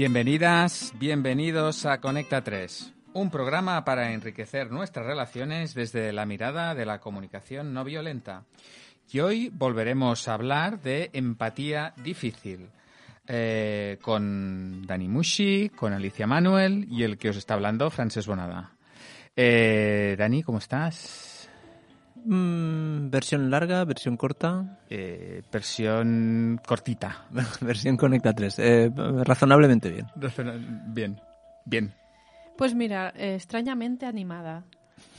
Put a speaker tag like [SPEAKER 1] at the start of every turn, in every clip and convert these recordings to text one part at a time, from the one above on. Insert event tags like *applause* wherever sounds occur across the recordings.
[SPEAKER 1] Bienvenidas, bienvenidos a Conecta 3, un programa para enriquecer nuestras relaciones desde la mirada de la comunicación no violenta. Y hoy volveremos a hablar de empatía difícil. eh, con Dani Mushi, con Alicia Manuel y el que os está hablando, Frances Bonada. Eh, Dani, ¿cómo estás?
[SPEAKER 2] Mm, versión larga, versión corta,
[SPEAKER 1] Eh, versión cortita. *laughs*
[SPEAKER 2] versión Conecta 3. Eh, razonablemente bien.
[SPEAKER 1] Bien, bien.
[SPEAKER 3] Pues mira, eh, extrañamente animada.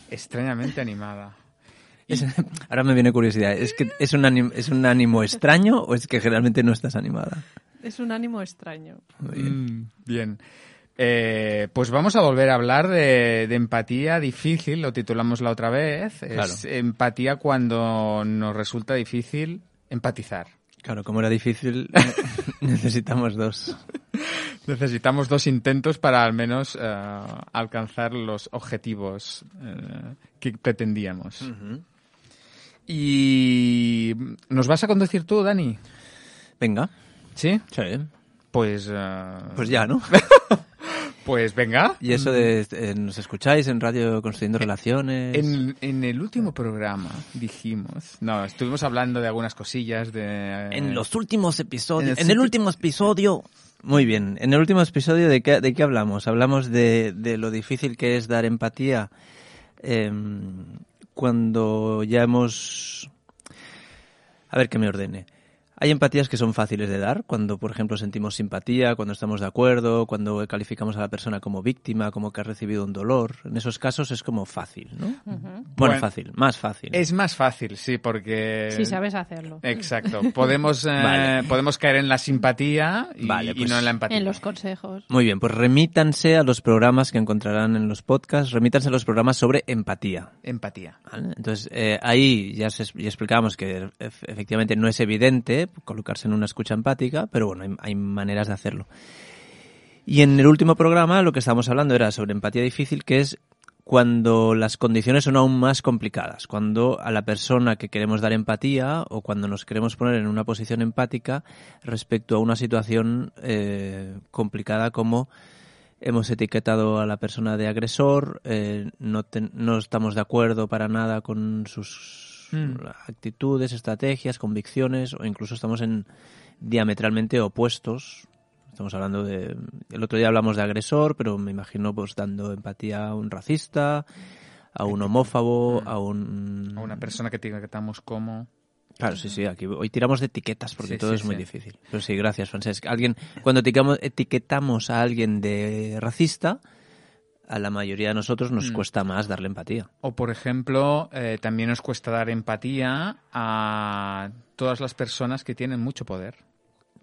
[SPEAKER 1] Extrañamente animada. *laughs*
[SPEAKER 2] Es- ahora me viene curiosidad. ¿Es que es un, anim- es un ánimo extraño o es que generalmente no estás animada?
[SPEAKER 3] Es un ánimo extraño.
[SPEAKER 2] Muy bien.
[SPEAKER 1] Mm, bien. Eh, pues vamos a volver a hablar de, de empatía difícil, lo titulamos la otra vez. Es
[SPEAKER 2] Claro.
[SPEAKER 1] empatía cuando nos resulta difícil empatizar.
[SPEAKER 2] Claro, como era difícil, *laughs* necesitamos dos. *laughs*
[SPEAKER 1] Necesitamos dos intentos para al menos eh, alcanzar los objetivos eh, que pretendíamos. Y nos vas a conducir tú, Dani.
[SPEAKER 2] Venga.
[SPEAKER 1] ¿Sí?
[SPEAKER 2] Sí.
[SPEAKER 1] Pues,
[SPEAKER 2] Pues ya, ¿no? *laughs*
[SPEAKER 1] pues venga.
[SPEAKER 2] Y eso de eh, nos escucháis en radio construyendo relaciones.
[SPEAKER 1] En, en el último programa dijimos, no, estuvimos hablando de algunas cosillas de...
[SPEAKER 2] En los últimos episodios.
[SPEAKER 1] En
[SPEAKER 2] En
[SPEAKER 1] el
[SPEAKER 2] último episodio. Muy bien. En el último episodio, ¿de qué, de qué hablamos? Hablamos de, de lo difícil que es dar empatía em, cuando ya hemos. A ver que me ordene. Hay empatías que son fáciles de dar, cuando, por ejemplo, sentimos simpatía, cuando estamos de acuerdo, cuando calificamos a la persona como víctima, como que ha recibido un dolor. En esos casos es como fácil, ¿no? Bueno,
[SPEAKER 1] Bueno,
[SPEAKER 2] fácil, más fácil.
[SPEAKER 1] Es más fácil, sí, porque...
[SPEAKER 3] Si sabes hacerlo.
[SPEAKER 1] Exacto. Podemos, *laughs* eh,
[SPEAKER 2] Vale.
[SPEAKER 1] podemos caer en la simpatía y,
[SPEAKER 2] Vale,
[SPEAKER 1] y
[SPEAKER 2] pues-
[SPEAKER 1] no en la empatía.
[SPEAKER 3] En los consejos.
[SPEAKER 2] Muy bien, pues remítanse a los programas que encontrarán en los podcasts, remítanse a los programas sobre empatía.
[SPEAKER 1] Empatía.
[SPEAKER 2] ¿vale? Entonces, eh, ahí ya, se, ya explicamos que ef- efectivamente no es evidente colocarse en una escucha empática, pero bueno, hay, maneras de hacerlo. Y en el último programa lo que estábamos hablando era sobre empatía difícil, que es cuando las condiciones son aún más complicadas, cuando a la persona que queremos dar empatía o cuando nos queremos poner en una posición empática respecto a una situación eh, complicada como hemos etiquetado a la persona de agresor, eh, no estamos de acuerdo para nada con sus
[SPEAKER 1] Mm.
[SPEAKER 2] actitudes, estrategias, convicciones o incluso estamos en diametralmente opuestos. Estamos hablando de... El otro día hablamos de agresor, pero me imagino pues dando empatía a un racista, a un homófobo, a un...
[SPEAKER 1] A una persona que etiquetamos como...
[SPEAKER 2] Claro, sí, sí, aquí hoy tiramos de etiquetas porque
[SPEAKER 1] Sí,
[SPEAKER 2] todo
[SPEAKER 1] sí,
[SPEAKER 2] es muy
[SPEAKER 1] sí.
[SPEAKER 2] difícil. Pero sí, gracias, Francesc. Alguien, cuando etiquetamos, etiquetamos a alguien de racista, a la mayoría de nosotros nos
[SPEAKER 1] Mm.
[SPEAKER 2] cuesta más darle empatía.
[SPEAKER 1] O, por ejemplo, eh, también nos cuesta dar empatía a todas las personas que tienen mucho poder.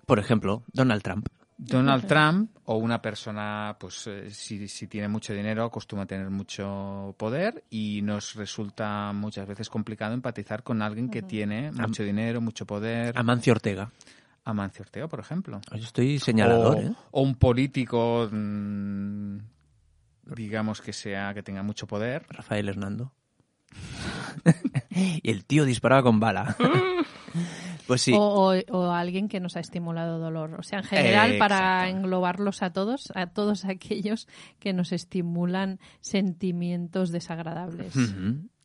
[SPEAKER 2] Por ejemplo, Donald Trump.
[SPEAKER 1] Donald Trump o una persona, pues eh, si, si tiene mucho dinero, acostumbra a tener mucho poder y nos resulta muchas veces complicado empatizar con alguien que tiene mucho dinero, mucho poder.
[SPEAKER 2] Amancio Ortega.
[SPEAKER 1] Amancio Ortega, por ejemplo.
[SPEAKER 2] Yo estoy señalador,
[SPEAKER 1] o,
[SPEAKER 2] ¿eh?
[SPEAKER 1] o un político, mm, digamos que sea que tenga mucho poder.
[SPEAKER 2] Rafael Hernando. *laughs* y el tío disparaba con bala. *laughs* pues sí.
[SPEAKER 3] O, o- o alguien que nos ha estimulado dolor. O sea, en general,
[SPEAKER 1] Eh,
[SPEAKER 3] para englobarlos a todos, a todos aquellos que nos estimulan sentimientos desagradables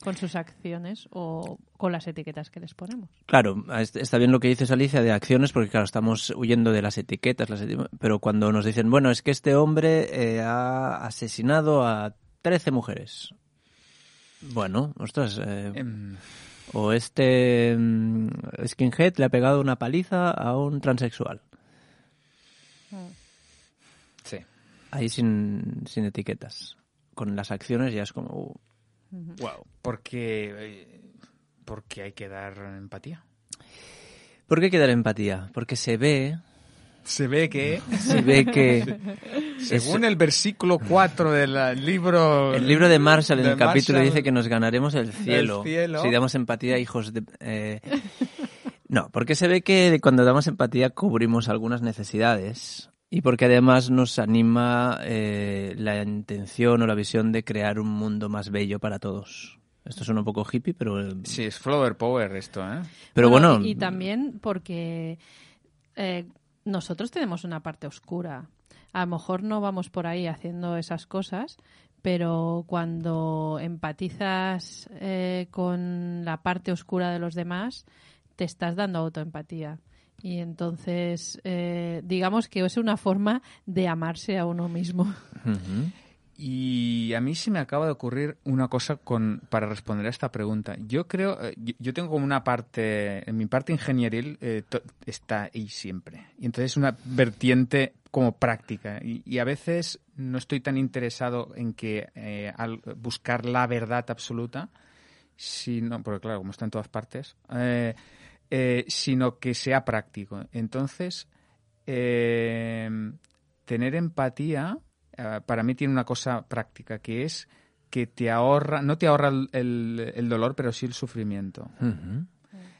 [SPEAKER 3] con sus acciones o con las etiquetas que les ponemos.
[SPEAKER 2] Claro, es- está bien lo que dices Alicia de acciones, porque claro, estamos huyendo de las etiquetas, las eti- pero cuando nos dicen, bueno, es que este hombre eh, ha asesinado a 13 mujeres. Bueno, ostras, eh,
[SPEAKER 1] Em,
[SPEAKER 2] o este mm, skinhead le ha pegado una paliza a un transexual.
[SPEAKER 1] sí.
[SPEAKER 2] Ahí sin, sin etiquetas. Con las acciones ya es como... uh,
[SPEAKER 1] Wow. Porque, eh, porque hay que dar empatía.
[SPEAKER 2] ¿Por qué hay que dar empatía? Porque se ve,
[SPEAKER 1] Se ve que,
[SPEAKER 2] se ve que *laughs*
[SPEAKER 1] según el versículo 4 del libro...
[SPEAKER 2] El libro de Marshall en
[SPEAKER 1] de
[SPEAKER 2] el capítulo dice que nos ganaremos el cielo,
[SPEAKER 1] cielo.
[SPEAKER 2] si damos empatía a hijos de... eh, No, porque se ve que cuando damos empatía cubrimos algunas necesidades y porque además nos anima eh, la intención o la visión de crear un mundo más bello para todos. Esto suena un poco hippie, pero... eh,
[SPEAKER 1] Sí, es flower power esto, ¿eh?
[SPEAKER 2] Pero bueno,
[SPEAKER 3] y, y también porque eh, nosotros tenemos una parte oscura A lo mejor no vamos por ahí haciendo esas cosas, pero cuando empatizas eh, con la parte oscura de los demás, te estás dando autoempatía. Y entonces, eh, digamos que es una forma de amarse a uno mismo.
[SPEAKER 1] Y a mí se me acaba de ocurrir una cosa con, para responder a esta pregunta. Yo creo, eh, yo, tengo como una parte, en mi parte ingenieril eh, está ahí siempre. Y entonces una vertiente como práctica. Y, a veces no estoy tan interesado en que al buscar la verdad absoluta, sino, porque claro, como está en todas partes, eh, sino que sea práctico. Entonces, eh, tener empatía eh, para mí tiene una cosa práctica, que es que te ahorra, no te ahorra el, dolor, pero sí el sufrimiento.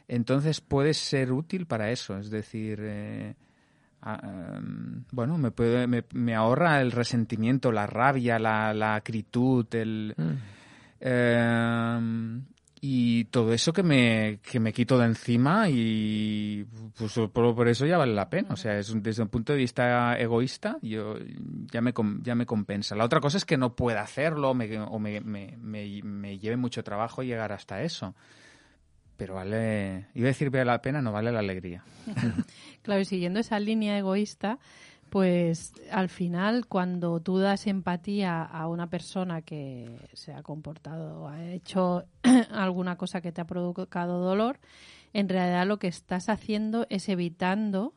[SPEAKER 1] Entonces puede ser útil para eso, es decir, bueno, me, puede, me, ahorra el resentimiento, la rabia, la, la acritud, el... Mm y todo eso que me, que me quito de encima y pues por, eso ya vale la pena. O sea, es desde un punto de vista egoísta yo ya me, ya me compensa. La otra cosa es que no pueda hacerlo o me, me, me, lleve mucho trabajo llegar hasta eso. Pero vale, iba a decir vale la pena, no vale la alegría. *laughs*
[SPEAKER 3] claro, y siguiendo esa línea egoísta, pues al final cuando tú das empatía a una persona que se ha comportado o ha hecho *clears throat* alguna cosa que te ha provocado dolor, en realidad lo que estás haciendo es evitando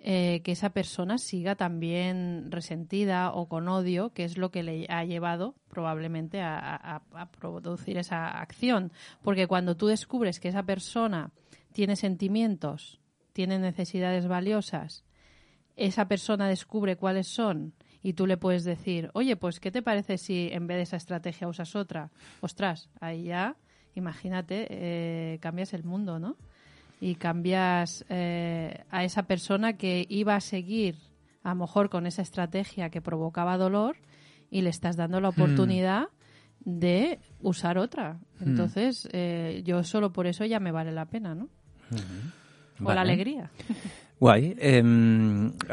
[SPEAKER 3] eh, que esa persona siga también resentida o con odio, que es lo que le ha llevado probablemente a, a producir esa acción. Porque cuando tú descubres que esa persona tiene sentimientos, tiene necesidades valiosas, esa persona descubre cuáles son y tú le puedes decir, oye, pues, ¿qué te parece si en vez de esa estrategia usas otra? Ostras, ahí ya, imagínate, eh, cambias el mundo, ¿no? Y cambias eh, a esa persona que iba a seguir a lo mejor con esa estrategia que provocaba dolor y le estás dando la hmm. oportunidad de usar otra. Hmm. Entonces, eh, yo solo por eso ya me vale la pena, ¿no? O la alegría. *laughs*
[SPEAKER 2] Guay. Eh,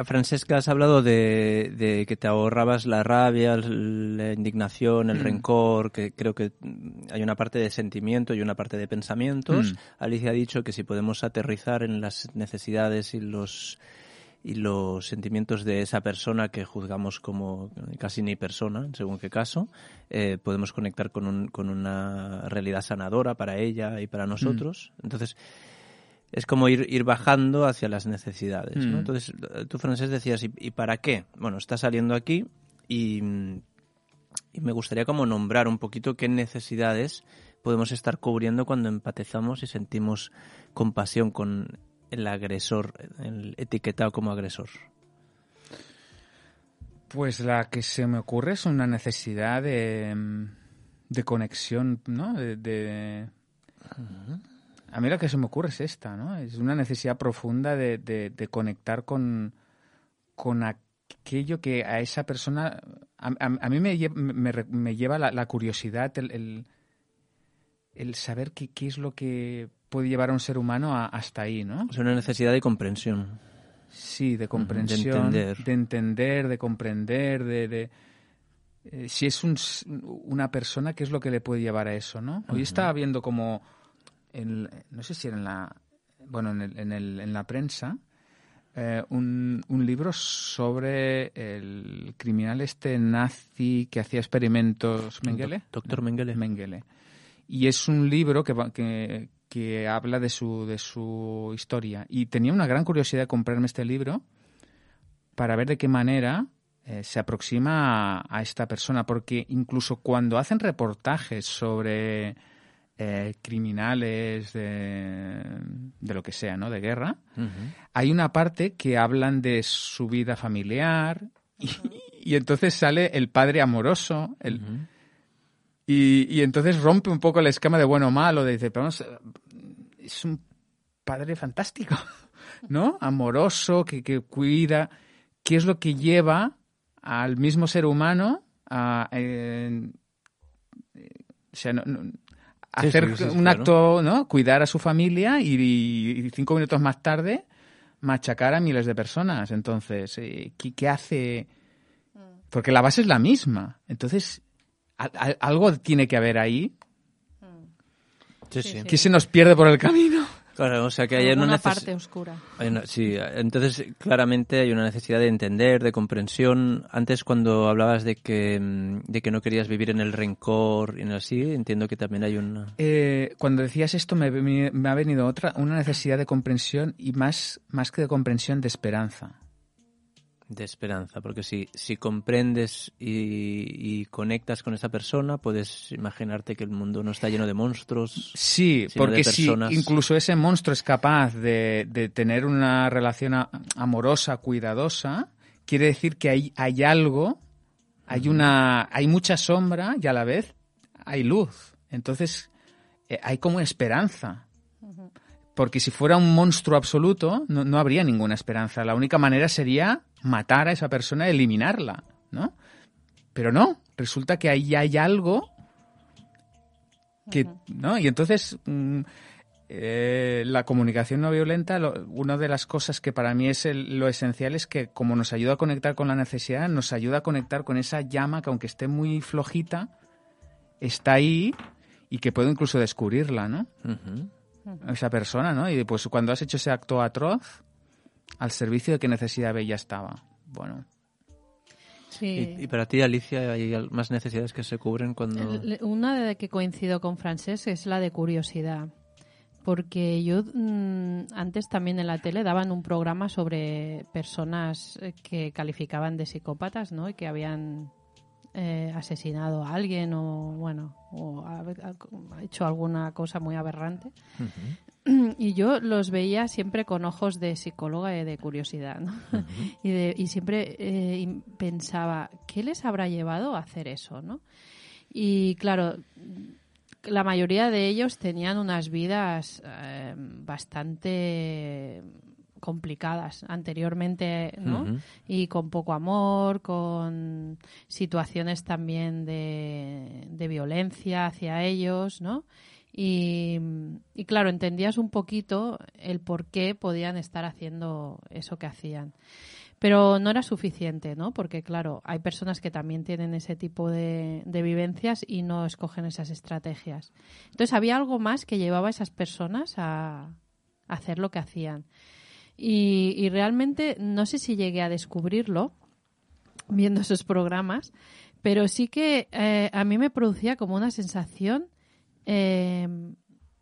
[SPEAKER 2] Francesca, has hablado de, que te ahorrabas la rabia, la indignación, el mm. rencor, que creo que hay una parte de sentimiento y una parte de pensamientos. Mm. Alicia ha dicho que si podemos aterrizar en las necesidades y los y los sentimientos de esa persona que juzgamos como casi ni persona, según qué caso, eh, podemos conectar con, un, con una realidad sanadora para ella y para nosotros. Mm. Entonces, es como ir, ir bajando hacia las necesidades. ¿no? Mm. Entonces, tú, Francés, decías, ¿y, para qué? Bueno, está saliendo aquí y, y, me gustaría como nombrar un poquito qué necesidades podemos estar cubriendo cuando empatizamos y sentimos compasión con el agresor, el etiquetado como agresor.
[SPEAKER 1] Pues la que se me ocurre es una necesidad de, de conexión, ¿no? De, a mí lo que se me ocurre es esta, ¿no? Es una necesidad profunda de, de, conectar con, con aquello que a esa persona... A, mí me, me, lleva la, curiosidad, el, el, saber qué, qué, es lo que puede llevar a un ser humano hasta ahí, ¿no?
[SPEAKER 2] Es una necesidad de comprensión.
[SPEAKER 1] Sí, de comprensión, de entender, de, entender, de comprender, de... Eh, si es un, una persona, ¿qué es lo que le puede llevar a eso, no? Hoy estaba viendo como no sé si era en la, bueno, en, el, en, el, en la prensa, eh, un, un, libro sobre el criminal este nazi que hacía experimentos Mengele.
[SPEAKER 2] Doctor Mengele.
[SPEAKER 1] Mengele. Y es un libro que, que, que, habla de su, de su historia. Y tenía una gran curiosidad de comprarme este libro para ver de qué manera eh, se aproxima a, a, esta persona. Porque incluso cuando hacen reportajes sobre eh, criminales de, de, lo que sea, ¿no? De guerra. Hay una parte que hablan de su vida familiar y, entonces sale el padre amoroso, el, y, entonces rompe un poco el esquema de bueno o malo, de dice, pero es un padre fantástico, *laughs* ¿no? Amoroso, que, que cuida, ¿qué es lo que lleva al mismo ser humano a... Eh, o sea, no, hacer un acto, ¿no? Cuidar a su familia y, cinco minutos más tarde machacar a miles de personas. Entonces, eh, ¿qué, qué hace? Porque la base es la misma. Entonces, al- al- algo tiene que haber ahí
[SPEAKER 2] sí.
[SPEAKER 1] que se nos pierde por el camino.
[SPEAKER 2] Claro, o sea que hay una, neces-
[SPEAKER 3] parte oscura.
[SPEAKER 2] hay una- sí, entonces claramente hay una necesidad de entender, de comprensión. Antes cuando hablabas de que, mm, de que no querías vivir en el rencor y en el así, entiendo que también hay una...
[SPEAKER 1] Eh, cuando decías esto me, me- me ha venido otra, una necesidad de comprensión y más, más que de comprensión, de esperanza.
[SPEAKER 2] De esperanza, porque si, si comprendes y, y conectas con esa persona, puedes imaginarte que el mundo no está lleno de monstruos.
[SPEAKER 1] Sí,
[SPEAKER 2] sino
[SPEAKER 1] porque
[SPEAKER 2] de
[SPEAKER 1] si incluso ese monstruo es capaz de, de tener una relación a- amorosa, cuidadosa, quiere decir que hay, hay algo, hay una, hay mucha sombra y a la vez hay luz. Entonces eh, hay como esperanza. Porque si fuera un monstruo absoluto, no, no habría ninguna esperanza. La única manera sería matar a esa persona, eliminarla, ¿no? Pero no, resulta que ahí hay algo que, ¿no? Y entonces mm, eh, la comunicación no violenta, lo- una de las cosas que para mí es el- lo esencial es que como nos ayuda a conectar con la necesidad, nos ayuda a conectar con esa llama que aunque esté muy flojita, está ahí y que puedo incluso descubrirla, ¿no? Esa persona, ¿no? Y pues cuando has hecho ese acto atroz, al servicio de qué necesidad bella estaba. Bueno,
[SPEAKER 3] Sí.
[SPEAKER 2] Y, y para ti, Alicia, hay más necesidades que se cubren cuando...
[SPEAKER 3] Una de que coincido con Francesc es la de curiosidad. Porque yo mm, antes también en la tele daban un programa sobre personas eh, que calificaban de psicópatas, ¿no? Y que habían eh, asesinado a alguien o, bueno, o ha- ha hecho alguna cosa muy aberrante. *clears throat* Y yo los veía siempre con ojos de psicóloga y de curiosidad, ¿no? *laughs* y, de- y siempre eh, pensaba, ¿qué les habrá llevado a hacer eso, no? Y claro, la mayoría de ellos tenían unas vidas eh, bastante complicadas anteriormente, ¿no? Y con poco amor, con situaciones también de, de violencia hacia ellos, ¿no? Y, y claro, entendías un poquito el por qué podían estar haciendo eso que hacían. Pero no era suficiente, ¿no? Porque, claro, hay personas que también tienen ese tipo de, de vivencias y no escogen esas estrategias. Entonces, había algo más que llevaba a esas personas a, a hacer lo que hacían. Y, y realmente no sé si llegué a descubrirlo viendo esos programas, pero sí que eh, a mí me producía como una sensación eh,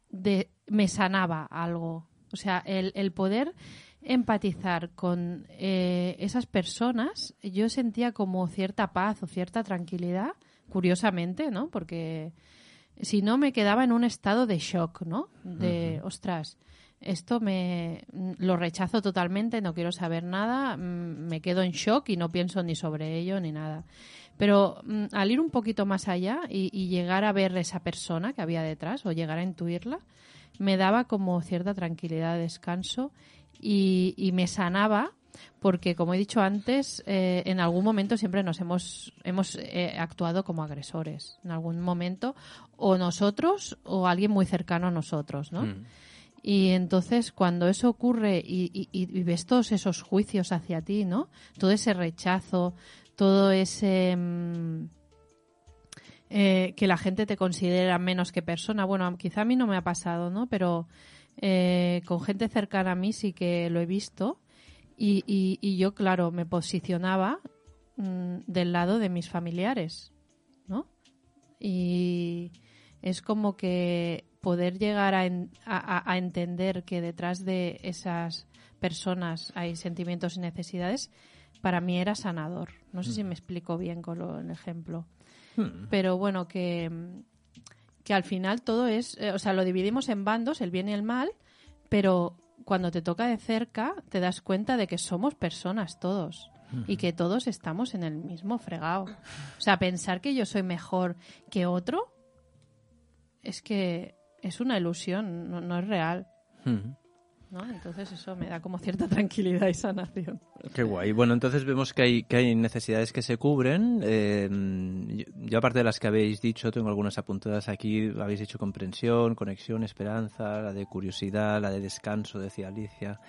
[SPEAKER 3] de me sanaba algo. O sea, el, el poder empatizar con eh, esas personas, yo sentía como cierta paz o cierta tranquilidad, curiosamente, ¿no? Porque si no me quedaba en un estado de shock, ¿no? De, ostras, esto me lo rechazo totalmente, no quiero saber nada, mm, me quedo en shock y no pienso ni sobre ello ni nada. Pero mm, al ir un poquito más allá y, y llegar a ver esa persona que había detrás o llegar a intuirla, me daba como cierta tranquilidad, descanso y, y me sanaba porque, como he dicho antes, eh, en algún momento siempre nos hemos, hemos eh, actuado como agresores. En algún momento, o nosotros o alguien muy cercano a nosotros, ¿no?
[SPEAKER 2] Mm.
[SPEAKER 3] Y entonces cuando eso ocurre y, y- y ves todos esos juicios hacia ti, ¿no? Todo ese rechazo, todo ese... mm, eh, que la gente te considera menos que persona. Bueno, quizá a mí no me ha pasado, ¿no? Pero eh, con gente cercana a mí sí que lo he visto. Y, y- y yo, claro, me posicionaba mm, del lado de mis familiares, ¿no? Y es como que poder llegar a, en- a- entender que detrás de esas personas hay sentimientos y necesidades, para mí era sanador. No sé si me explico bien con lo, el ejemplo.
[SPEAKER 2] Hmm.
[SPEAKER 3] Pero bueno, que, que al final todo es, eh, o sea, lo dividimos en bandos, el bien y el mal, pero cuando te toca de cerca te das cuenta de que somos personas todos y que todos estamos en el mismo fregado. O sea, pensar que yo soy mejor que otro es que es una ilusión, no, no es real. ¿no? Entonces eso me da como cierta tranquilidad y sanación.
[SPEAKER 2] Qué guay. Bueno, entonces vemos que hay, que hay necesidades que se cubren. Eh, yo, yo, aparte de las que habéis dicho, tengo algunas apuntadas aquí. Habéis dicho comprensión, conexión, esperanza, la de curiosidad, la de descanso, decía Alicia.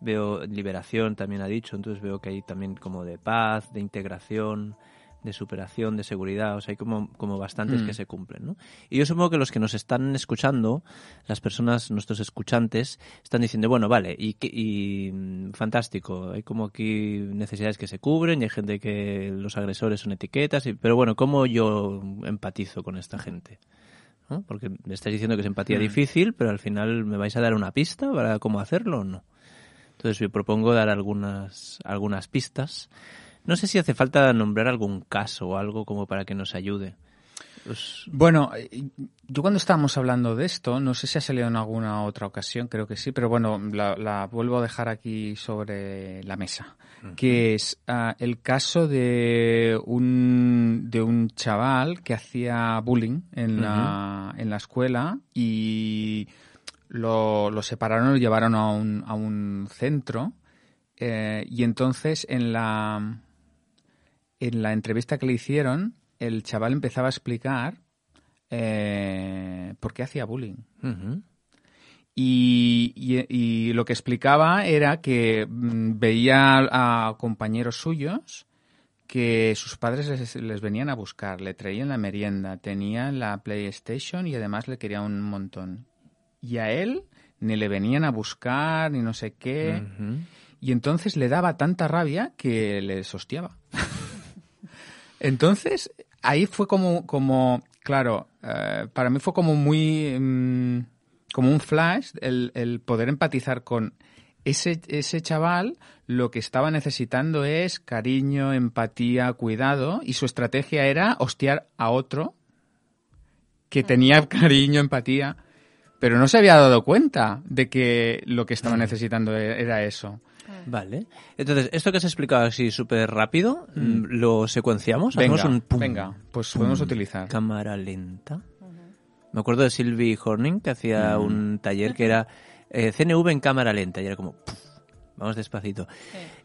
[SPEAKER 2] veo liberación, también ha dicho, entonces veo que hay también como de paz, de integración, de superación, de seguridad, o sea, hay como, como bastantes
[SPEAKER 1] Mm.
[SPEAKER 2] que se cumplen, ¿no? Y yo supongo que los que nos están escuchando, las personas, nuestros escuchantes, están diciendo, bueno, vale, y, que- y mm, fantástico, hay como aquí necesidades que se cubren y hay gente que los agresores son etiquetas, y, pero bueno, ¿cómo yo empatizo con esta gente? ¿No? Porque me estáis diciendo que es empatía
[SPEAKER 1] Mm.
[SPEAKER 2] difícil, pero al final me vais a dar una pista para cómo hacerlo o no. Entonces yo propongo dar algunas, algunas pistas. No sé si hace falta nombrar algún caso o algo como para que nos ayude. Pues,
[SPEAKER 1] Bueno, yo cuando estábamos hablando de esto, no sé si ha salido en alguna otra ocasión, creo que sí, pero bueno, la, la vuelvo a dejar aquí sobre la mesa, que es ah, el caso de un, de un chaval que hacía bullying en, la, en la escuela y lo, lo separaron lo llevaron a un, a un centro eh, y entonces en la, en la entrevista que le hicieron, el chaval empezaba a explicar eh, por qué hacía bullying. Y, y- y lo que explicaba era que mm, veía a compañeros suyos que sus padres les, les venían a buscar, le traían la merienda, tenían la PlayStation y además le querían un montón. Y a él ni le venían a buscar ni no sé qué. Y entonces le daba tanta rabia que le hostiaba. *laughs* entonces, ahí fue como, como claro, eh, para mí fue como muy, mm, como un flash el, el poder empatizar con ese, ese chaval. Lo que estaba necesitando es cariño, empatía, cuidado, y su estrategia era hostiar a otro que tenía cariño, empatía, pero no se había dado cuenta de que lo que estaba necesitando e- era eso.
[SPEAKER 2] Vale. Entonces, esto que has explicado así súper rápido, mm, ¿lo secuenciamos?
[SPEAKER 1] Venga,
[SPEAKER 2] Hacemos un pum,
[SPEAKER 1] venga, pues
[SPEAKER 2] pum,
[SPEAKER 1] podemos utilizar.
[SPEAKER 2] Cámara lenta. Me acuerdo de Sylvie Horning, que hacía
[SPEAKER 1] Mm.
[SPEAKER 2] un taller que era eh, CNV en cámara lenta, y era como... puf, Vamos despacito.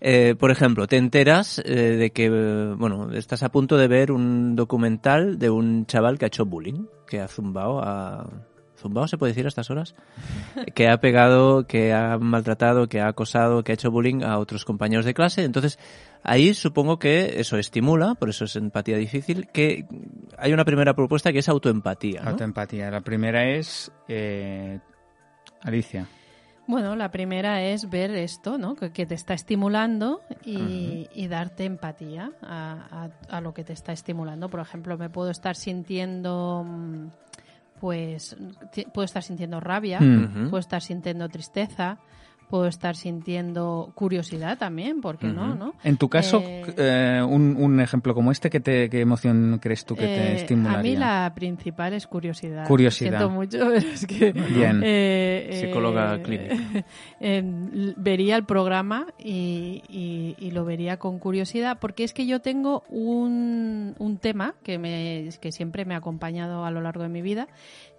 [SPEAKER 2] Eh, por ejemplo, te enteras eh, de que, bueno, estás a punto de ver un documental de un chaval que ha hecho bullying, que ha zumbado a... ¿Zumbado se puede decir a estas horas? *laughs* que ha pegado, que ha maltratado, que ha acosado, que ha hecho bullying a otros compañeros de clase. Entonces, ahí supongo que eso estimula, por eso es empatía difícil, que hay una primera propuesta que es autoempatía. ¿no?
[SPEAKER 1] Autoempatía. La primera es eh, Alicia.
[SPEAKER 3] Bueno, la primera es ver esto, ¿no? Que, que te está estimulando y, y darte empatía a, a- a lo que te está estimulando. Por ejemplo, me puedo estar sintiendo, mm, pues, puedo estar sintiendo rabia.
[SPEAKER 2] Ujú.
[SPEAKER 3] puedo estar sintiendo tristeza, puedo estar sintiendo curiosidad también, ¿por qué no? ¿no?
[SPEAKER 1] En tu caso,
[SPEAKER 3] Eh,
[SPEAKER 1] eh, un, un ejemplo como este, ¿qué, te, ¿qué emoción crees tú que te
[SPEAKER 3] Eh,
[SPEAKER 1] estimularía?
[SPEAKER 3] A mí la principal es curiosidad.
[SPEAKER 1] Curiosidad.
[SPEAKER 3] Siento mucho, pero *laughs* es que...
[SPEAKER 1] Bien.
[SPEAKER 3] eh, eh,
[SPEAKER 2] Psicóloga clínica. *laughs*
[SPEAKER 3] eh, vería el programa y, y- y lo vería con curiosidad porque es que yo tengo un, un tema que, me, que siempre me ha acompañado a lo largo de mi vida,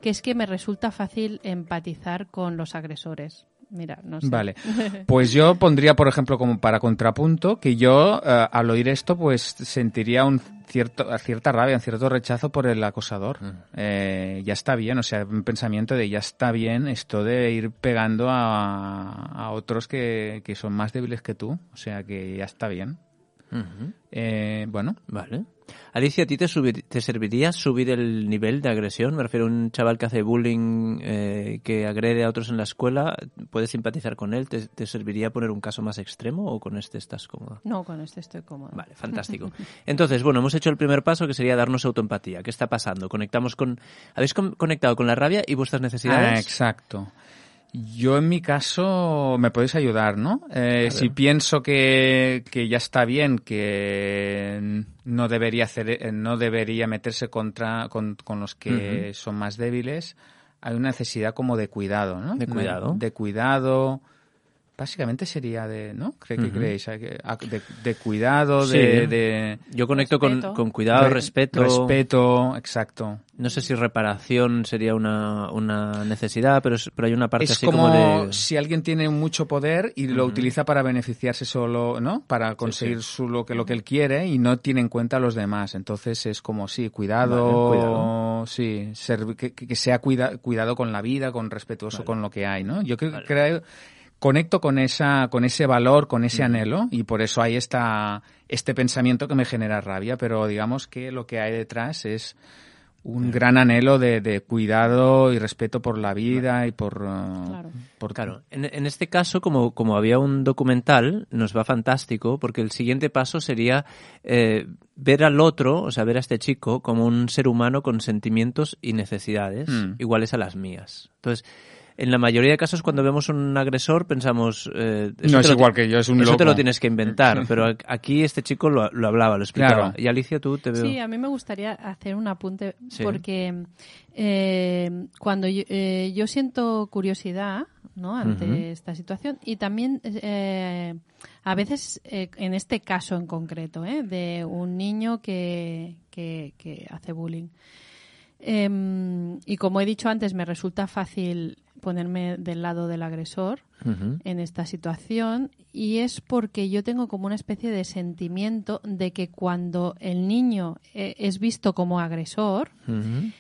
[SPEAKER 3] que es que me resulta fácil empatizar con los agresores. Mira, no sé.
[SPEAKER 1] Vale. *laughs* Pues yo pondría, por ejemplo, como para contrapunto, que yo eh, al oír esto, pues sentiría un cierto, cierta rabia, un cierto rechazo por el acosador. Eh, ya está bien, o sea, un pensamiento de ya está bien esto de ir pegando a, a otros que, que son más débiles que tú. O sea, que ya está bien. Eh, bueno,
[SPEAKER 2] Vale. Alicia, ¿a ti te, subir- te serviría subir el nivel de agresión? Me refiero a un chaval que hace bullying, eh, que agrede a otros en la escuela. ¿Puedes simpatizar con él? ¿Te, te serviría poner un caso más extremo o con este estás cómoda?
[SPEAKER 3] No, con este estoy cómoda.
[SPEAKER 2] Vale, fantástico. *laughs* Entonces, bueno, hemos hecho el primer paso que sería darnos autoempatía. ¿Qué está pasando? Conectamos con... ¿Habéis con- conectado con la rabia y vuestras
[SPEAKER 1] Ah,
[SPEAKER 2] necesidades?
[SPEAKER 1] exacto. Yo en mi caso me podéis ayudar, ¿no? Eh, si pienso que, que ya está bien, que no debería hacer, eh, no debería meterse contra con, con los que son más débiles, hay una necesidad como de cuidado, ¿no?
[SPEAKER 2] De cuidado.
[SPEAKER 1] De, cuidado. Básicamente sería de, ¿no? ¿Cree que
[SPEAKER 2] Ujú.
[SPEAKER 1] creéis? De, de cuidado,
[SPEAKER 2] Sí.
[SPEAKER 1] de, de
[SPEAKER 2] Yo conecto con, con cuidado,
[SPEAKER 1] re-
[SPEAKER 2] respeto.
[SPEAKER 1] respeto, exacto.
[SPEAKER 2] No sé si reparación sería una, una necesidad, pero, es- pero hay una parte
[SPEAKER 1] es
[SPEAKER 2] así
[SPEAKER 1] como,
[SPEAKER 2] como, de...
[SPEAKER 1] si alguien tiene mucho poder y lo utiliza para beneficiarse solo, ¿no? Para conseguir Su, lo que lo que él quiere y no tiene en cuenta a los demás. Entonces es como sí, cuidado,
[SPEAKER 2] Vale, cuidado.
[SPEAKER 1] sí, ser- que, que sea cuida- cuidado con la vida, con respetuoso
[SPEAKER 2] Vale.
[SPEAKER 1] con lo que hay, ¿no? Yo creo,
[SPEAKER 2] Vale.
[SPEAKER 1] creo conecto con esa, con ese valor, con ese anhelo, y por eso hay esta, este pensamiento que me genera rabia, pero digamos que lo que hay detrás es un gran anhelo de, de, cuidado y respeto por la vida y por... uh,
[SPEAKER 3] Claro.
[SPEAKER 1] por
[SPEAKER 2] Claro, en, en este caso, como, como había un documental, nos va fantástico, porque el siguiente paso sería eh, ver al otro, o sea, ver a este chico como un ser humano con sentimientos y necesidades
[SPEAKER 1] Mm.
[SPEAKER 2] iguales a las mías. Entonces, en la mayoría de casos, cuando vemos un agresor, pensamos... eh, eso
[SPEAKER 1] No
[SPEAKER 2] te
[SPEAKER 1] es igual que yo, es un
[SPEAKER 2] Eso te
[SPEAKER 1] loco.
[SPEAKER 2] lo tienes que inventar, pero aquí este chico lo, lo hablaba, lo explicaba.
[SPEAKER 1] Claro.
[SPEAKER 2] Y Alicia, tú te veo...
[SPEAKER 3] Sí, a mí me gustaría hacer un apunte
[SPEAKER 2] Sí.
[SPEAKER 3] porque eh, cuando yo, eh, yo siento curiosidad ¿no? ante esta situación y también eh, a veces eh, en este caso en concreto ¿eh? de un niño que, que, que hace bullying. Em, y como he dicho antes, me resulta fácil ponerme del lado del agresor en esta situación y es porque yo tengo como una especie de sentimiento de que cuando el niño eh, es visto como agresor,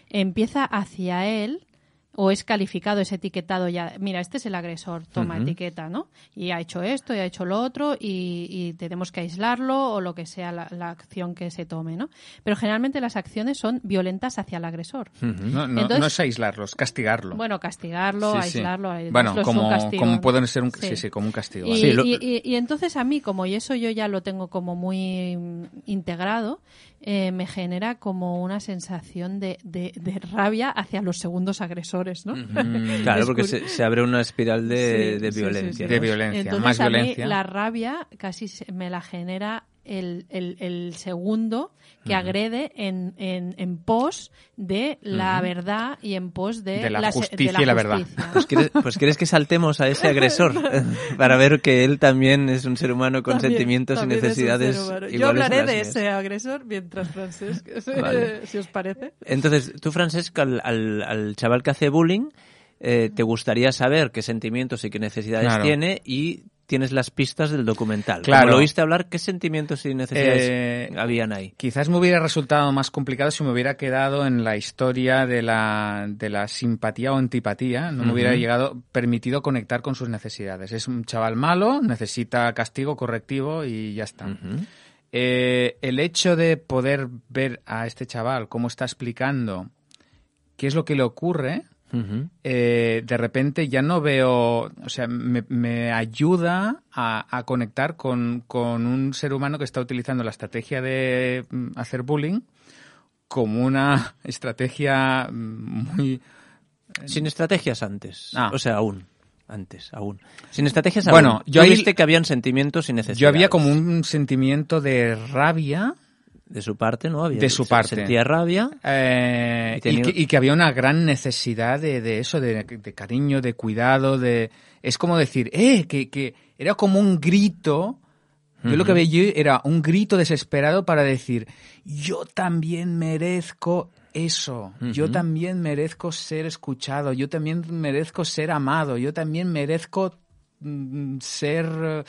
[SPEAKER 3] empieza hacia él o es calificado, es etiquetado ya, mira, este es el agresor, toma etiqueta, ¿no? Y ha hecho esto, y ha hecho lo otro, y, y tenemos que aislarlo o lo que sea la, la acción que se tome, ¿no? Pero generalmente las acciones son violentas hacia el agresor.
[SPEAKER 1] No, no,
[SPEAKER 3] Entonces-
[SPEAKER 1] no es aislarlo, es castigarlo.
[SPEAKER 3] Bueno, castigarlo,
[SPEAKER 1] Sí,
[SPEAKER 3] aislarlo,
[SPEAKER 1] Bueno, como, como pueden ser un, sí.
[SPEAKER 3] Sí.
[SPEAKER 1] sí, como un castigo.
[SPEAKER 3] Y,
[SPEAKER 2] lo-
[SPEAKER 3] y- y- entonces a mí, como y eso yo ya lo tengo como muy integrado, eh, me genera como una sensación de, de- de rabia hacia los segundos agresores, ¿no? *laughs*
[SPEAKER 2] Claro, porque se, se abre una espiral de,
[SPEAKER 3] Sí,
[SPEAKER 2] de
[SPEAKER 3] sí, sí,
[SPEAKER 2] violencia.
[SPEAKER 3] sí.
[SPEAKER 1] De violencia,
[SPEAKER 3] Entonces,
[SPEAKER 1] más
[SPEAKER 3] a mí
[SPEAKER 1] violencia.
[SPEAKER 3] la rabia casi se- me la genera el, el- el segundo que agrede en, en, en pos de la verdad y en pos de,
[SPEAKER 1] De la
[SPEAKER 3] se-
[SPEAKER 1] justicia y la verdad.
[SPEAKER 2] Pues quieres, pues quieres que saltemos a ese agresor *laughs* para ver que él también es un ser humano con
[SPEAKER 3] También-
[SPEAKER 2] sentimientos y
[SPEAKER 3] también
[SPEAKER 2] necesidades
[SPEAKER 3] Yo hablaré de
[SPEAKER 2] mías.
[SPEAKER 3] ese agresor mientras Francesc, *laughs*
[SPEAKER 2] Vale.
[SPEAKER 3] si os parece.
[SPEAKER 2] Entonces, tú, Francesca, al, al- al chaval que hace bullying, eh, te gustaría saber qué sentimientos y qué necesidades
[SPEAKER 1] Claro.
[SPEAKER 2] tiene y tienes las pistas del documental.
[SPEAKER 1] Claro.
[SPEAKER 2] Como lo oíste hablar, ¿qué sentimientos y necesidades
[SPEAKER 1] Eh,
[SPEAKER 2] habían ahí?
[SPEAKER 1] Quizás me hubiera resultado más complicado si me hubiera quedado en la historia de la, de la simpatía o antipatía. No me hubiera llegado permitido conectar con sus necesidades. Es un chaval malo, necesita castigo correctivo y ya está. Eh, el hecho de poder ver a este chaval cómo está explicando qué es lo que le ocurre, Eh, de repente ya no veo, o sea, me, me ayuda a, a conectar con, con un ser humano que está utilizando la estrategia de mm, hacer bullying como una *laughs* estrategia mm, muy...
[SPEAKER 2] Sin estrategias antes.
[SPEAKER 1] Ah.
[SPEAKER 2] O sea, aún. Antes, aún. Sin estrategias
[SPEAKER 1] Bueno,
[SPEAKER 2] aún.
[SPEAKER 1] yo
[SPEAKER 2] Tú
[SPEAKER 1] ahí-
[SPEAKER 2] viste que habían sentimientos necesidades.
[SPEAKER 1] Yo había como un sentimiento de rabia
[SPEAKER 2] De su parte, ¿no? Había,
[SPEAKER 1] De su
[SPEAKER 2] se-
[SPEAKER 1] parte.
[SPEAKER 2] Sentía rabia.
[SPEAKER 1] Eh,
[SPEAKER 2] Y
[SPEAKER 1] que, y que había una gran necesidad de, de eso, de, de cariño, de cuidado, de... Es como decir, eh, que, que era como un grito. Yo lo que veía era un grito desesperado para decir, yo también merezco eso, yo también merezco ser escuchado, yo también merezco ser amado, yo también merezco mm, ser...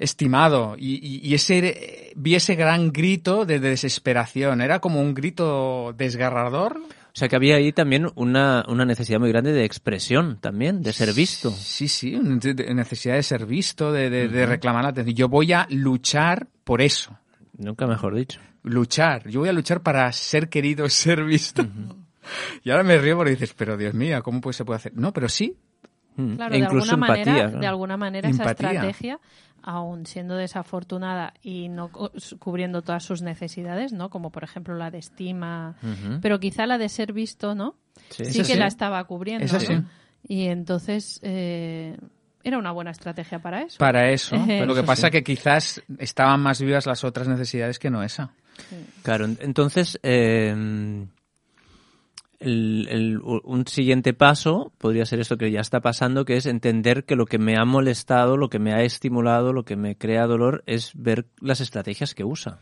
[SPEAKER 1] estimado y, y- y ese vi ese gran grito de desesperación. Era como un grito desgarrador
[SPEAKER 2] O sea que había ahí también una, una necesidad muy grande de expresión también, de ser visto.
[SPEAKER 1] sí sí de- necesidad de ser visto de, de- de reclamar la atención. Yo voy a luchar por eso.
[SPEAKER 2] Nunca mejor dicho.
[SPEAKER 1] luchar. Yo voy a luchar para ser querido *laughs* ser visto. Y ahora me río porque dices pero Dios mío cómo pues se puede hacer no pero sí.
[SPEAKER 3] Claro,
[SPEAKER 2] E
[SPEAKER 3] de
[SPEAKER 2] incluso
[SPEAKER 3] alguna
[SPEAKER 2] empatía.
[SPEAKER 3] manera,
[SPEAKER 2] claro.
[SPEAKER 3] de alguna manera esa estrategia, aun siendo desafortunada y no cu- cubriendo todas sus necesidades, ¿no? Como por ejemplo la de estima, pero quizá la de ser visto, ¿no?
[SPEAKER 2] Sí.
[SPEAKER 3] Que
[SPEAKER 1] sí.
[SPEAKER 3] la estaba cubriendo, ¿no?
[SPEAKER 1] sí.
[SPEAKER 3] Y entonces eh, era una buena estrategia para eso.
[SPEAKER 1] para eso
[SPEAKER 3] Eh, *laughs*
[SPEAKER 1] lo que pasa
[SPEAKER 2] sí.
[SPEAKER 1] que quizás estaban más vivas las otras necesidades que no esa
[SPEAKER 2] Claro, en- entonces eh, el- el- un siguiente paso podría ser esto que ya está pasando, que es entender que lo que me ha molestado, lo que me ha estimulado, lo que me crea dolor, es ver las estrategias que usa.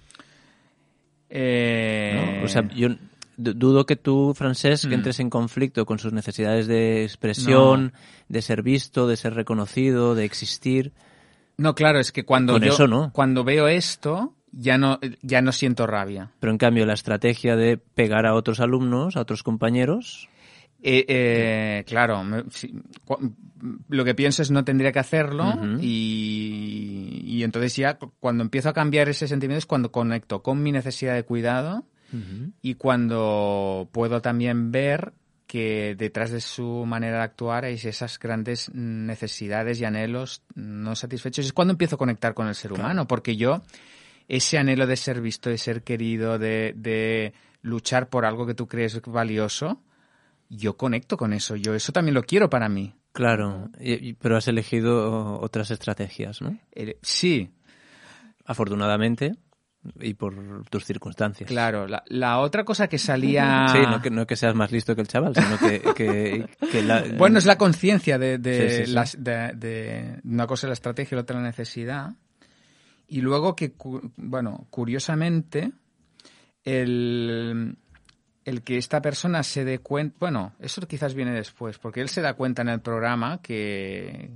[SPEAKER 1] Eh,
[SPEAKER 2] ¿no? O sea, yo du- dudo que tú, Francesc,
[SPEAKER 1] Mm.
[SPEAKER 2] entres en conflicto con sus necesidades de expresión, de ser visto, de ser reconocido, de existir.
[SPEAKER 1] No, claro, es que cuando
[SPEAKER 2] Con
[SPEAKER 1] yo
[SPEAKER 2] eso no.
[SPEAKER 1] cuando veo esto ya no ya no siento rabia.
[SPEAKER 2] Pero en cambio la estrategia de pegar a otros alumnos, a otros compañeros,
[SPEAKER 1] Eh, eh, claro, me- si- cu- lo que pienso es no tendría que hacerlo y, y entonces ya cu- cuando empiezo a cambiar ese sentimiento es cuando conecto con mi necesidad de cuidado y cuando puedo también ver que detrás de su manera de actuar hay esas grandes necesidades y anhelos no satisfechos. Es cuando empiezo a conectar con el ser humano, porque yo ese anhelo de ser visto, de ser querido, de, de luchar por algo que tú crees valioso, yo conecto con eso. Yo eso también lo quiero para mí.
[SPEAKER 2] Claro, pero has elegido otras estrategias, ¿no?
[SPEAKER 1] Eh, sí,
[SPEAKER 2] Afortunadamente y por tus circunstancias.
[SPEAKER 1] claro. La, la otra cosa que salía... *laughs*
[SPEAKER 2] Sí, no que, no que seas más listo que el chaval, sino que, *laughs* que- que la-
[SPEAKER 1] Bueno, es la conciencia de, de,
[SPEAKER 2] Sí, sí, sí.
[SPEAKER 1] las- de- de- una cosa es la estrategia y la otra la necesidad. Y luego que, cu- bueno, curiosamente, el, el que esta persona se dé cuenta, bueno, eso quizás viene después, porque él se da cuenta en el programa que,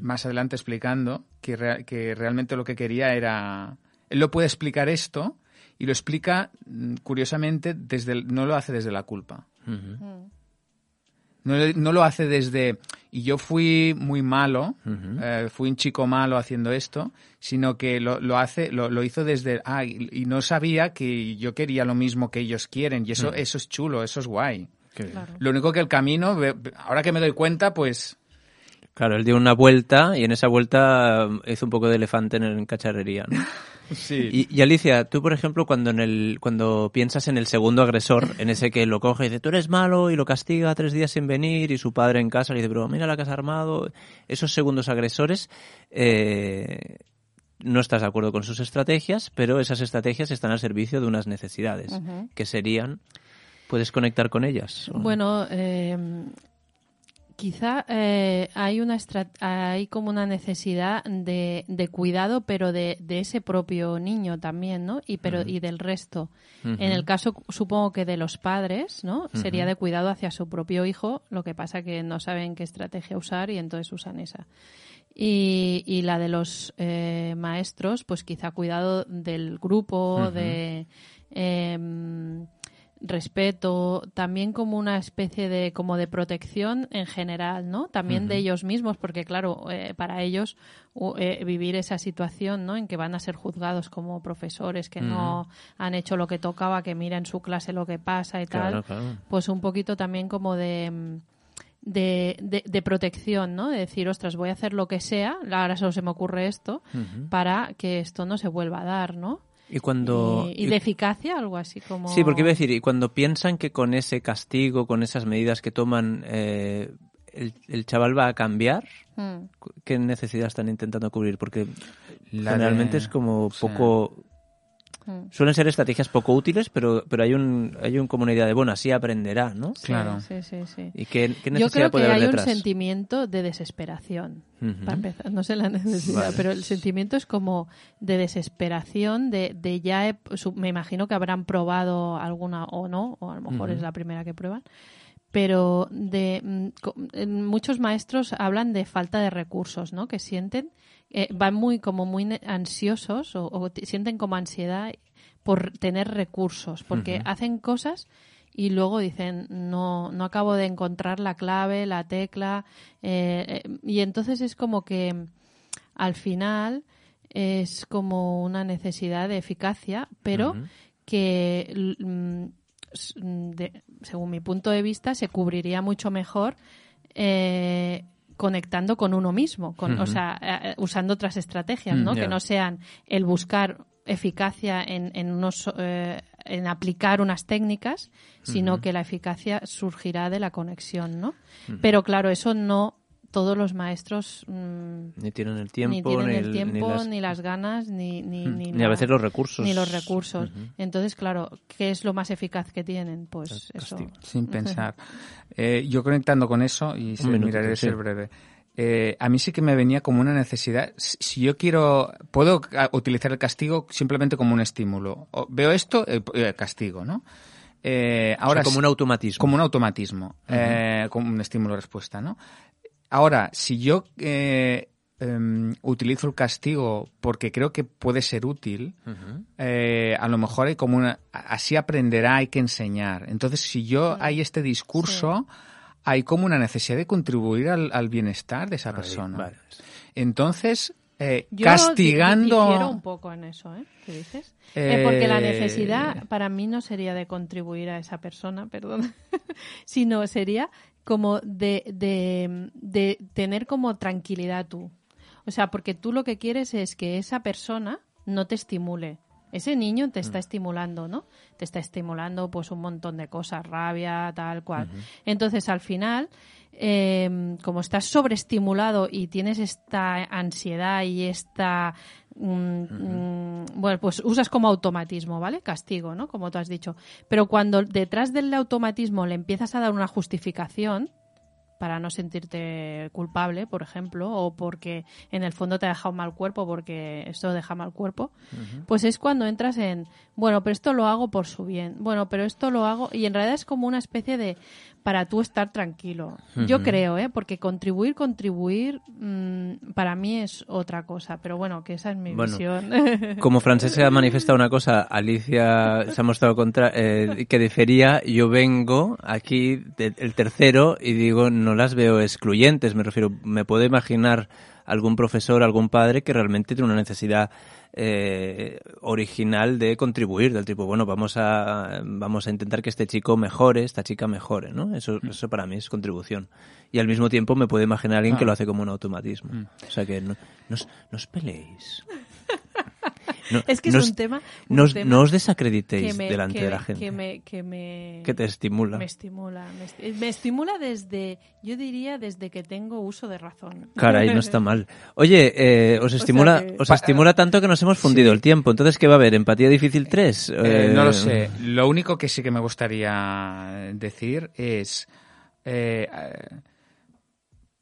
[SPEAKER 1] más adelante explicando, que, rea- que realmente lo que quería era, él lo puede explicar esto y lo explica, mm, curiosamente, desde el- no lo hace desde la culpa.
[SPEAKER 2] Ujú,
[SPEAKER 1] No, no lo hace desde, y yo fui muy malo, eh, fui un chico malo haciendo esto, sino que lo, lo hace, lo, lo hizo desde, ah, y, y no sabía que yo quería lo mismo que ellos quieren, y eso, eso es chulo, eso es guay.
[SPEAKER 3] Claro.
[SPEAKER 1] Lo único que el camino, ahora que me doy cuenta, pues,
[SPEAKER 2] Claro, él dio una vuelta y en esa vuelta um, hizo un poco de elefante en, en cacharrería. ¿no? *laughs*
[SPEAKER 1] sí.
[SPEAKER 2] Y, y Alicia, tú por ejemplo cuando en el cuando piensas en el segundo agresor, en ese que lo coge y dice tú eres malo y lo castiga tres días sin venir y su padre en casa le dice pero mira la que has armado, esos segundos agresores eh, no estás de acuerdo con sus estrategias, pero esas estrategias están al servicio de unas necesidades
[SPEAKER 3] Ujú.
[SPEAKER 2] que serían puedes conectar con ellas.
[SPEAKER 3] Bueno, eh, quizá eh, hay una hay como una necesidad de, de cuidado, pero de, de ese propio niño también, ¿no? Y pero y del resto. En el caso, supongo que de los padres, ¿no? Sería de cuidado hacia su propio hijo. Lo que pasa que no saben qué estrategia usar y entonces usan esa. Y, y la de los eh, maestros, pues quizá cuidado del grupo, de em, respeto, también como una especie de como de protección en general, ¿no? También de ellos mismos, porque claro, eh, para ellos u- eh, vivir esa situación, ¿no? En que van a ser juzgados como profesores que no han hecho lo que tocaba, que mira en su clase lo que pasa y
[SPEAKER 2] Claro,
[SPEAKER 3] tal,
[SPEAKER 2] claro.
[SPEAKER 3] pues un poquito también como de de, de, de protección, ¿no? De decir, ostras, voy a hacer lo que sea, ahora solo se me ocurre esto, para que esto no se vuelva a dar, ¿no?
[SPEAKER 2] Y cuando
[SPEAKER 3] y, y de eficacia, algo así como...
[SPEAKER 2] Sí, porque iba a decir, y cuando piensan que con ese castigo, con esas medidas que toman, eh, el, el chaval va a cambiar,
[SPEAKER 3] Mm.
[SPEAKER 2] ¿qué necesidad están intentando cubrir? Porque
[SPEAKER 1] La
[SPEAKER 2] generalmente
[SPEAKER 1] de-
[SPEAKER 2] es como poco...
[SPEAKER 3] Mm.
[SPEAKER 2] Suelen ser estrategias poco útiles, pero, pero hay un hay un como una idea de, bueno, así aprenderá, ¿no?
[SPEAKER 3] Sí,
[SPEAKER 1] Claro.
[SPEAKER 3] Sí, sí, sí.
[SPEAKER 2] ¿Y qué, qué
[SPEAKER 3] Yo
[SPEAKER 2] necesidad
[SPEAKER 3] creo
[SPEAKER 2] puede
[SPEAKER 3] que
[SPEAKER 2] haber
[SPEAKER 3] hay
[SPEAKER 2] detrás?
[SPEAKER 3] un sentimiento de desesperación. Para empezar, no sé la necesidad,
[SPEAKER 2] Vale.
[SPEAKER 3] pero el sentimiento es como de desesperación, de, de ya, he- me imagino que habrán probado alguna o no, o a lo mejor es la primera que prueban, pero de mm, muchos maestros hablan de falta de recursos, ¿no? Que sienten, eh, van muy como muy ansiosos o, o sienten como ansiedad por tener recursos, porque hacen cosas y luego dicen no no acabo de encontrar la clave, la tecla eh, eh, y entonces es como que al final es como una necesidad de eficacia, pero que l- mm, s- mm, de- según mi punto de vista se cubriría mucho mejor eh, conectando con uno mismo, con, o sea, eh, usando otras estrategias, ¿no?
[SPEAKER 2] Mm, ya.
[SPEAKER 3] Que no sean el buscar eficacia en, en unos eh, en aplicar unas técnicas, sino que la eficacia surgirá de la conexión, ¿no? Pero claro, eso no todos los maestros mm,
[SPEAKER 2] Ni tienen el tiempo,
[SPEAKER 3] ni tienen el
[SPEAKER 2] el-
[SPEAKER 3] tiempo,
[SPEAKER 2] las-
[SPEAKER 3] ni las ganas, ni, ni, ni,
[SPEAKER 2] ni a veces los recursos.
[SPEAKER 3] ni los recursos. Entonces, claro, ¿qué es lo más eficaz que tienen? Pues eso.
[SPEAKER 1] sin pensar. Eh, yo conectando con eso, y se-
[SPEAKER 2] minuto,
[SPEAKER 1] miraré de
[SPEAKER 2] sí.
[SPEAKER 1] ser breve, eh, a mí sí que me venía como una necesidad. Si yo quiero, puedo ah, utilizar el castigo simplemente como un estímulo. O- veo esto, eh, eh, castigo, ¿no? Eh,
[SPEAKER 2] O sea,
[SPEAKER 1] ahora
[SPEAKER 2] como un automatismo.
[SPEAKER 1] como un automatismo, eh, como un estímulo-respuesta, ¿no? Ahora, si yo eh, em, utilizo el castigo porque creo que puede ser útil, eh, a lo mejor hay como una, así aprenderá, hay que enseñar. Entonces, si yo hay este discurso, hay como una necesidad de contribuir al, bienestar de esa persona. Entonces, eh, castigando.
[SPEAKER 3] Difiero un poco en eso, ¿eh? ¿Qué dices? Eh, porque la necesidad para mí no sería de contribuir a esa persona, *laughs* perdón, sino sería como de, de, de tener como tranquilidad tú. O sea, porque tú lo que quieres es que esa persona no te estimule. Ese niño te está mm. estimulando, ¿no? Te está estimulando pues un montón de cosas, rabia, tal cual. Entonces, al final, eh, como estás sobreestimulado y tienes esta ansiedad y esta mm, bueno, pues usas como automatismo, ¿vale? Castigo, ¿no? Como tú has dicho. Pero cuando detrás del automatismo le empiezas a dar una justificación, para no sentirte culpable, por ejemplo, o porque en el fondo te ha dejado mal cuerpo porque esto deja mal cuerpo, pues es cuando entras en, bueno, pero esto lo hago por su bien, bueno, pero esto lo hago, y en realidad es como una especie de, para tú estar tranquilo. Yo creo, ¿eh? Porque contribuir, contribuir, mm, para mí es otra cosa. Pero bueno, que esa es mi visión. *laughs*
[SPEAKER 2] Como Francesca ha manifestado una cosa, Alicia se ha mostrado contra, eh, que difería. Yo vengo aquí, el tercero, y digo, no las veo excluyentes. Me refiero, me puedo imaginar algún profesor, algún padre que realmente tiene una necesidad eh, original de contribuir, del tipo, bueno, vamos a, vamos a intentar que este chico mejore, esta chica mejore, ¿no? Eso, mm. eso para mí es contribución. Y al mismo tiempo me puedo imaginar a alguien que lo hace como un automatismo. Mm. O sea que no, no os peleéis. *laughs*
[SPEAKER 3] es que es un tema.
[SPEAKER 2] no os desacreditéis delante de la gente.
[SPEAKER 3] Que, me, que, me,
[SPEAKER 2] que te estimula.
[SPEAKER 3] Me estimula. Me, estimula desde, yo diría, desde que tengo uso de razón.
[SPEAKER 2] Caray, no está mal. Oye, eh, os estimula, os estimula tanto que nos hemos fundido el tiempo. Entonces, ¿qué va a haber? ¿Empatía difícil 3?
[SPEAKER 1] Eh, no lo sé. Lo único que sí que me gustaría decir es. Eh,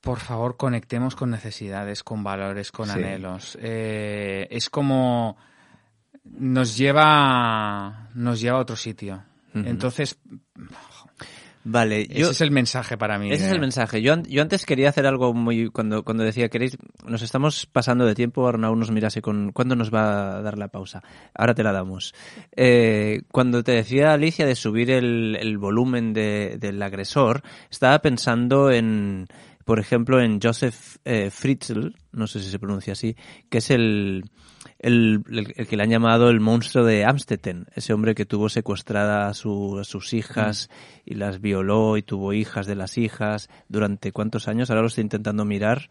[SPEAKER 1] por favor, conectemos con necesidades, con valores, con anhelos. Eh, es como nos lleva, nos lleva a otro sitio. Entonces,
[SPEAKER 2] Vale,
[SPEAKER 1] ese es el mensaje para mí.
[SPEAKER 2] Ese es el mensaje. Yo, yo antes quería hacer algo muy cuando cuando decía queréis nos estamos pasando de tiempo. Arnau nos mirase con cuándo nos va a dar la pausa. Ahora te la damos. Eh, cuando te decía Alicia de subir el, el volumen de, del agresor, estaba pensando en por ejemplo, en Joseph eh, Fritzl, no sé si se pronuncia así, que es el, el, que le han llamado el monstruo de Amstetten, ese hombre que tuvo secuestrada a, sus hijas y las violó y tuvo hijas de las hijas durante cuántos años, ahora lo estoy intentando mirar.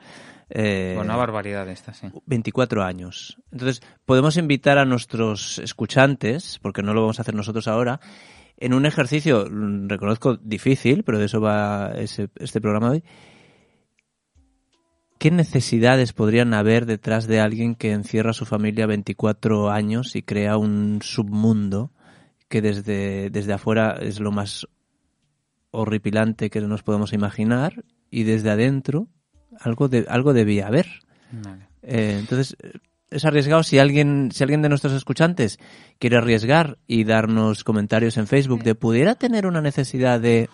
[SPEAKER 1] Eh, una barbaridad esta, sí.
[SPEAKER 2] 24 años. Entonces, podemos invitar a nuestros escuchantes, porque no lo vamos a hacer nosotros ahora, en un ejercicio, reconozco, difícil, pero de eso va este programa de hoy, ¿Qué necesidades podrían haber detrás de alguien que encierra a su familia 24 años y crea un submundo que desde, desde afuera es lo más horripilante que nos podemos imaginar y desde adentro algo, de, algo debía haber? Eh, entonces, es arriesgado si alguien, si alguien de nuestros escuchantes quiere arriesgar y darnos comentarios en Facebook de pudiera tener una necesidad de...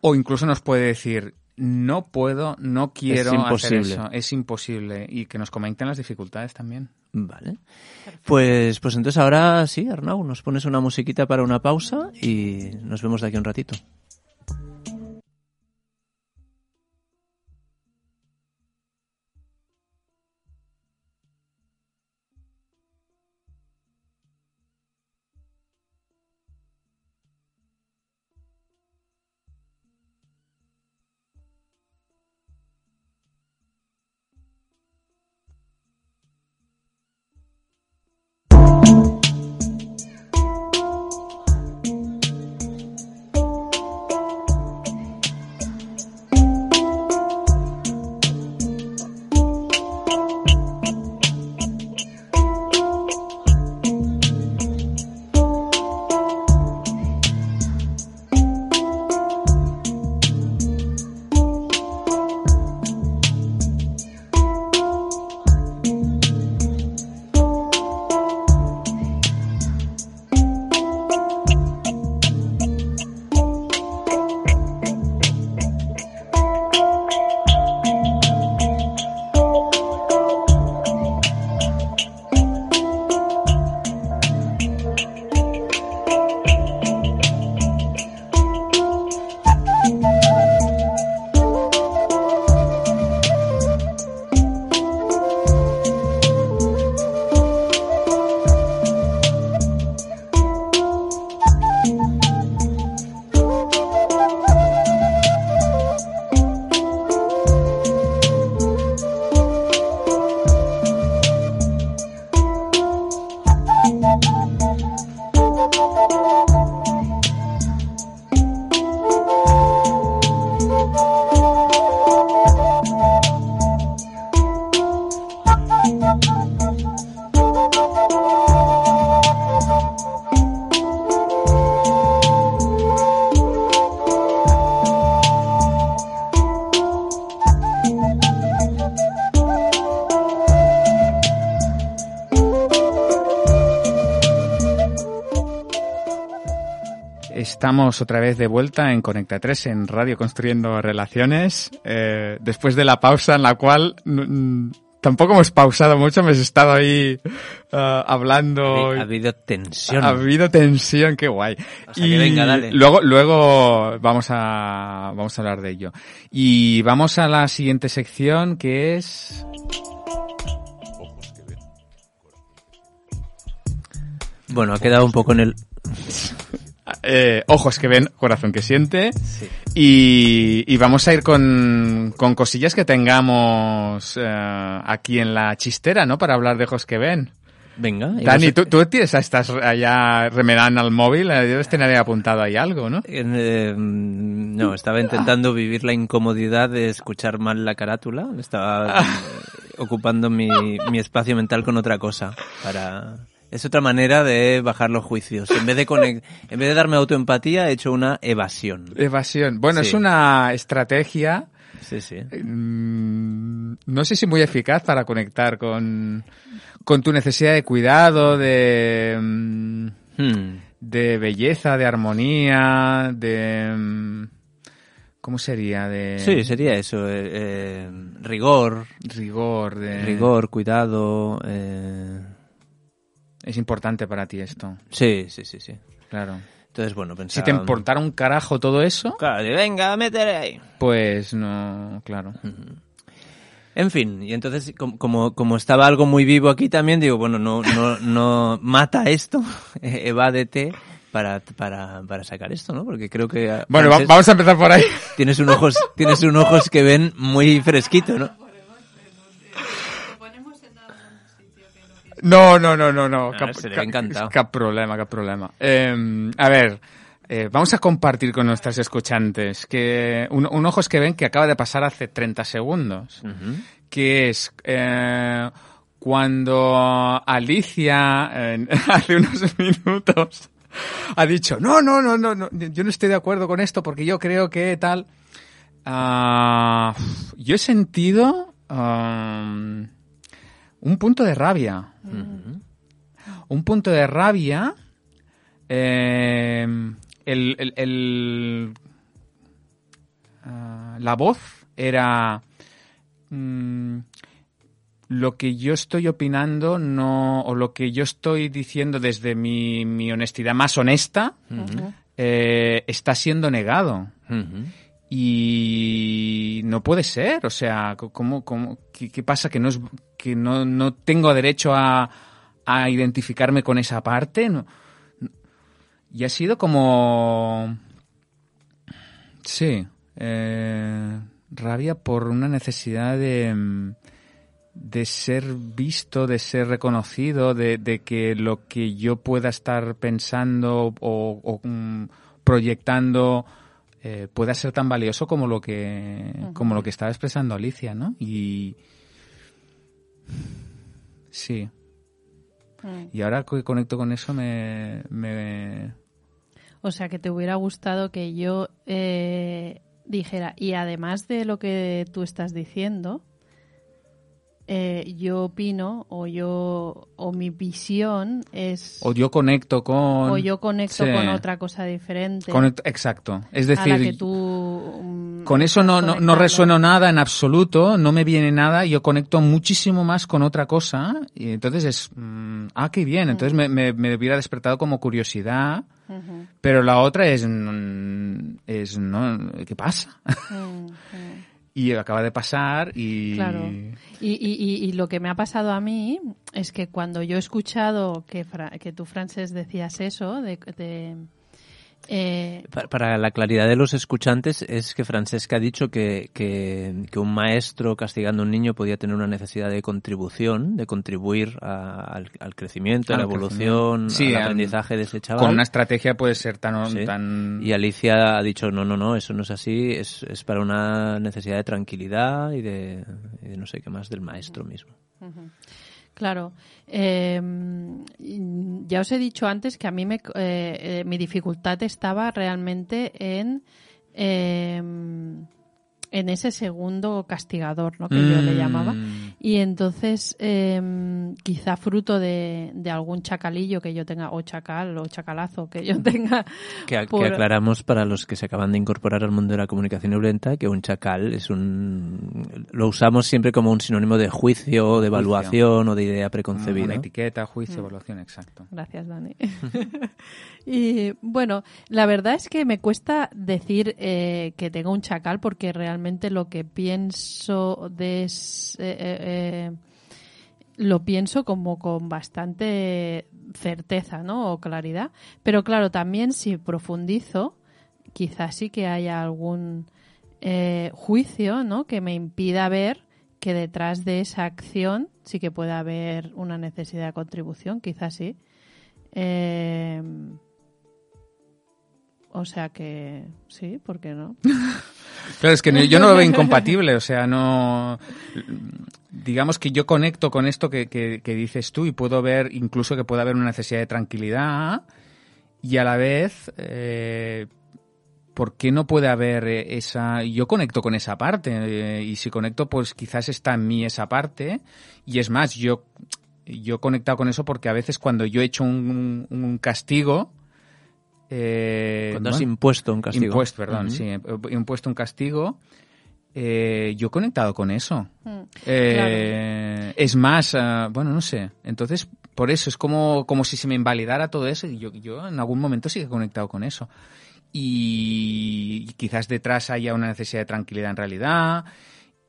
[SPEAKER 1] O incluso nos puede decir, no puedo, no quiero es hacer eso. Es imposible. Y que nos comenten las dificultades también.
[SPEAKER 2] Vale. Pues, pues entonces ahora sí, Arnau, nos pones una musiquita para una pausa y nos vemos de aquí un ratito.
[SPEAKER 1] Estamos otra vez de vuelta en Conecta 3 en Radio Construyendo Relaciones. Eh, después de la pausa en la cual tampoco hemos pausado mucho, hemos estado ahí uh, hablando.
[SPEAKER 2] Ha habido tensión.
[SPEAKER 1] Ha habido tensión, qué guay.
[SPEAKER 2] O sea, que venga, dale.
[SPEAKER 1] luego, luego vamos a, vamos a hablar de ello. Y vamos a la siguiente sección que es...
[SPEAKER 2] Bueno, ha quedado un poco en el...
[SPEAKER 1] Eh, ojos que ven, corazón que siente.
[SPEAKER 2] Sí.
[SPEAKER 1] Y, y vamos a ir con, con cosillas que tengamos eh, aquí en la chistera, ¿no? Para hablar de ojos que ven.
[SPEAKER 2] Venga.
[SPEAKER 1] Dani, tú, tú tienes, estás allá remedando al móvil, eh, debes tener ahí apuntado ahí algo, ¿no?
[SPEAKER 2] Eh, no, estaba intentando vivir la incomodidad de escuchar mal la carátula. Estaba *laughs* eh, ocupando mi, mi espacio mental con otra cosa. Para... Es otra manera de bajar los juicios. En vez de, *laughs* en vez de darme autoempatía, he hecho una evasión.
[SPEAKER 1] Evasión. Bueno,
[SPEAKER 2] Sí.
[SPEAKER 1] es una estrategia,
[SPEAKER 2] Sí, sí.
[SPEAKER 1] mm, no sé si muy eficaz para conectar con, con tu necesidad de cuidado, de, mm,
[SPEAKER 2] Hmm.
[SPEAKER 1] de belleza, de armonía, de... mm, ¿Cómo sería? De
[SPEAKER 2] Sí, sería eso. eh, eh, rigor,
[SPEAKER 1] rigor, de...
[SPEAKER 2] rigor, cuidado. eh,
[SPEAKER 1] Es importante para ti esto,
[SPEAKER 2] Sí, sí, sí, sí.
[SPEAKER 1] claro.
[SPEAKER 2] Entonces, bueno,
[SPEAKER 1] Si
[SPEAKER 2] pensaba...
[SPEAKER 1] te importara un carajo todo eso,
[SPEAKER 2] Claro, venga, métele ahí.
[SPEAKER 1] pues no, claro.
[SPEAKER 2] En fin, y entonces com- como, como estaba algo muy vivo aquí también, digo, bueno, no, no, no mata esto, *laughs* evádete para, para, para sacar esto, ¿no? Porque creo que ah,
[SPEAKER 1] Bueno, vamos a empezar por ahí. *laughs*
[SPEAKER 2] tienes un ojos, tienes un ojos que ven muy fresquito, ¿no?
[SPEAKER 1] No, no, no, no, no.
[SPEAKER 2] Ah, se le ve encantado.
[SPEAKER 1] Cap problema, cap problema. Eh, a ver, eh, vamos a compartir con nuestras escuchantes que un, un ojos que ven que acaba de pasar hace 30 segundos, que es eh, cuando Alicia *laughs* hace unos minutos ha dicho, no, no, no, no, no, yo no estoy de acuerdo con esto porque yo creo que tal. Ah, yo he sentido un punto de rabia. Un punto de rabia. eh, el, el- el- ah, la voz era. mm, lo que yo estoy opinando no. o lo que yo estoy diciendo desde mi, mi honestidad más honesta. eh, está siendo negado. Y no puede ser, o sea, ¿cómo, cómo, qué, pasa? ¿Que, no, es, que no, no tengo derecho a, a identificarme con esa parte? No- y ha sido como... Sí, eh, rabia por una necesidad de, de ser visto, de ser reconocido, de, de que lo que yo pueda estar pensando o, o, mm, proyectando eh, pueda ser tan valioso como lo que como lo que estaba expresando Alicia, ¿no? Y sí.
[SPEAKER 3] Mm.
[SPEAKER 1] Y ahora que conecto con eso me, me
[SPEAKER 3] O sea, que te hubiera gustado que yo eh, dijera, y además de lo que tú estás diciendo, eh, yo opino o yo o mi visión es
[SPEAKER 1] o yo conecto con
[SPEAKER 3] o yo conecto
[SPEAKER 1] Sí.
[SPEAKER 3] con otra cosa diferente
[SPEAKER 1] exacto. Es
[SPEAKER 3] a la
[SPEAKER 1] decir,
[SPEAKER 3] que tú mm,
[SPEAKER 1] Con eso no, no, no resueno nada en absoluto, no me viene nada, yo conecto muchísimo más con otra cosa y entonces es, mm, ah, qué bien, entonces me, me, me hubiera despertado como curiosidad, pero la otra es, mm, es no, ¿qué pasa?
[SPEAKER 3] mm.
[SPEAKER 1] Y acaba de pasar y...
[SPEAKER 3] Claro. Y, y, lo que me ha pasado a mí es que cuando yo he escuchado que, Fra- que tú, Frances, decías eso, de, de, eh,
[SPEAKER 2] Pa- Para la claridad de los escuchantes es que Francesca ha dicho que, que, que un maestro castigando a un niño podía tener una necesidad de contribución, de contribuir a- al, al crecimiento, a la evolución.
[SPEAKER 1] Sí,
[SPEAKER 2] al aprendizaje de ese chaval.
[SPEAKER 1] Con una estrategia puede ser tan...
[SPEAKER 2] Sí.
[SPEAKER 1] tan...
[SPEAKER 2] Y Alicia ha dicho, no, no, no, eso no es así, es, es para una necesidad de tranquilidad y de, y de no sé qué más del maestro mismo.
[SPEAKER 3] Claro. Eh, ya os he dicho antes que a mí me, eh, eh, mi dificultad estaba realmente en, eh, en ese segundo castigador, ¿no? Que yo le llamaba.
[SPEAKER 1] Mm.
[SPEAKER 3] Y entonces, eh, quizá fruto de, de algún chacalillo que yo tenga, o chacal, o chacalazo que yo tenga.
[SPEAKER 2] Que, aclaramos para los que se acaban de incorporar al mundo de la comunicación violenta que un chacal es un... Lo usamos siempre como un sinónimo de juicio, de evaluación o de idea preconcebida.
[SPEAKER 1] Una etiqueta,
[SPEAKER 3] Mm.
[SPEAKER 1] juicio, evaluación, exacto.
[SPEAKER 3] Gracias, Dani. *laughs* y bueno, la verdad es que me cuesta decir eh, que tengo un chacal porque realmente lo que pienso de eh, eh, eh, lo pienso como con bastante certeza. O claridad. Pero claro, también si profundizo, quizás sí que haya algún eh, juicio. Que me impida ver que detrás de esa acción sí que puede haber una necesidad de contribución, quizás sí. O sea que sí, ¿por qué no? *laughs*
[SPEAKER 1] Claro, es que yo no lo veo incompatible, o sea, no... Digamos que yo conecto con esto que, que- que dices tú y puedo ver incluso que puede haber una necesidad de tranquilidad y a la vez, eh, ¿por qué no puede haber esa... Yo conecto con esa parte eh, y si conecto, pues quizás está en mí esa parte y es más, yo, yo he conectado con eso porque a veces cuando yo he hecho un castigo... eh,
[SPEAKER 2] Cuando has
[SPEAKER 1] bueno,
[SPEAKER 2] impuesto un castigo.
[SPEAKER 1] Impuesto, perdón, sí. He impuesto un castigo. eh, yo he conectado con eso.
[SPEAKER 3] Mm,
[SPEAKER 1] Eh, Es más, ah, bueno, no sé. Entonces, por eso es como, como si se me invalidara todo eso y yo, yo en algún momento sí que he conectado con eso. Y quizás detrás haya una necesidad de tranquilidad en realidad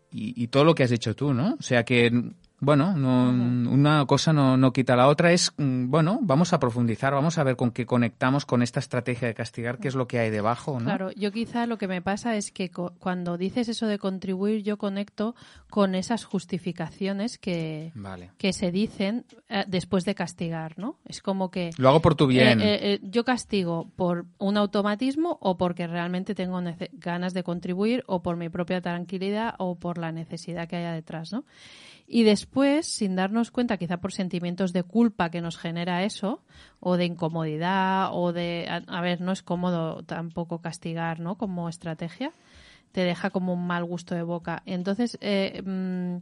[SPEAKER 1] y, y todo lo que has dicho tú, ¿no? O sea que, bueno, no, una cosa no, no quita la otra. Es, mm, bueno, vamos a profundizar, vamos a ver con qué conectamos con esta estrategia de castigar, qué es lo que hay debajo, ¿no?
[SPEAKER 3] Claro, yo quizá lo que me pasa es que cuando dices eso de contribuir, yo conecto con esas justificaciones que,
[SPEAKER 1] Vale.
[SPEAKER 3] que se dicen eh, después de castigar, ¿no? Es como que
[SPEAKER 1] Lo hago por tu bien.
[SPEAKER 3] Eh, eh, eh, yo castigo por un automatismo o porque realmente tengo ganas de contribuir o por mi propia tranquilidad o por la necesidad que haya detrás, ¿no? Y después, sin darnos cuenta, quizá por sentimientos de culpa que nos genera eso, o de incomodidad, o de, a, a ver, no es cómodo tampoco castigar, ¿no? Como estrategia, te deja como un mal gusto de boca. Entonces, eh, mm,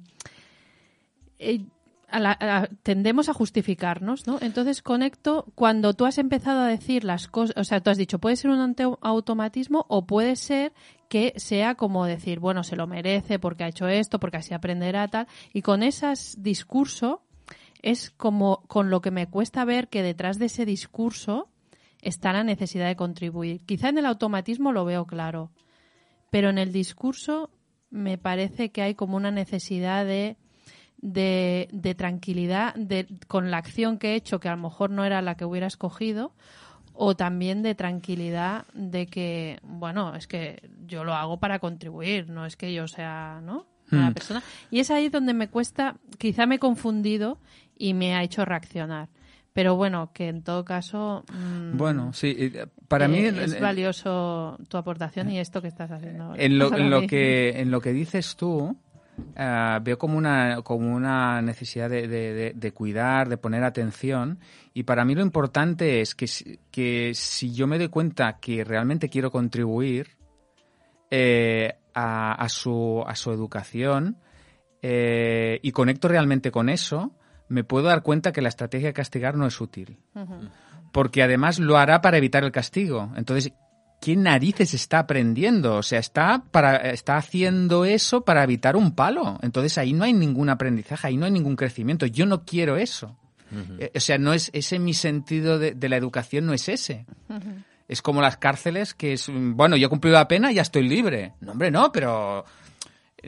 [SPEAKER 3] eh, a tendemos a justificarnos, ¿no? Entonces conecto cuando tú has empezado a decir las cosas, o sea, tú has dicho, puede ser un automatismo o puede ser que sea como decir, bueno, se lo merece porque ha hecho esto, porque así aprenderá tal, y con ese discurso es como con lo que me cuesta ver que detrás de ese discurso está la necesidad de contribuir. Quizá en el automatismo lo veo claro, pero en el discurso me parece que hay como una necesidad de de, de tranquilidad de, con la acción que he hecho, que a lo mejor no era la que hubiera escogido, o también de tranquilidad de que, bueno, es que yo lo hago para contribuir, no es que yo sea, ¿no? Una
[SPEAKER 1] Hmm.
[SPEAKER 3] persona. Y es ahí donde me cuesta, quizá me he confundido y me ha hecho reaccionar. Pero bueno, que en todo caso. mm,
[SPEAKER 1] Bueno, sí, eh, para
[SPEAKER 3] eh,
[SPEAKER 1] mí
[SPEAKER 3] es valioso tu aportación y esto que estás haciendo ahora.
[SPEAKER 1] en lo, *laughs* en que en lo que dices tú ah, veo como una como una necesidad de, de- de- de cuidar, de poner atención y para mí lo importante es que si, que si yo me doy cuenta que realmente quiero contribuir eh, a, a su a su educación eh, y conecto realmente con eso, me puedo dar cuenta que la estrategia de castigar no es útil. Porque además lo hará para evitar el castigo. Entonces, ¿qué narices está aprendiendo? O sea, está, para, está haciendo eso para evitar un palo. Entonces ahí no hay ningún aprendizaje, ahí no hay ningún crecimiento. Yo no quiero eso. Eh, O sea, no es ese mi sentido de, de la educación, no es ese. Es como las cárceles, que es, mm, bueno, yo he cumplido la pena, ya estoy libre. No, hombre, no, pero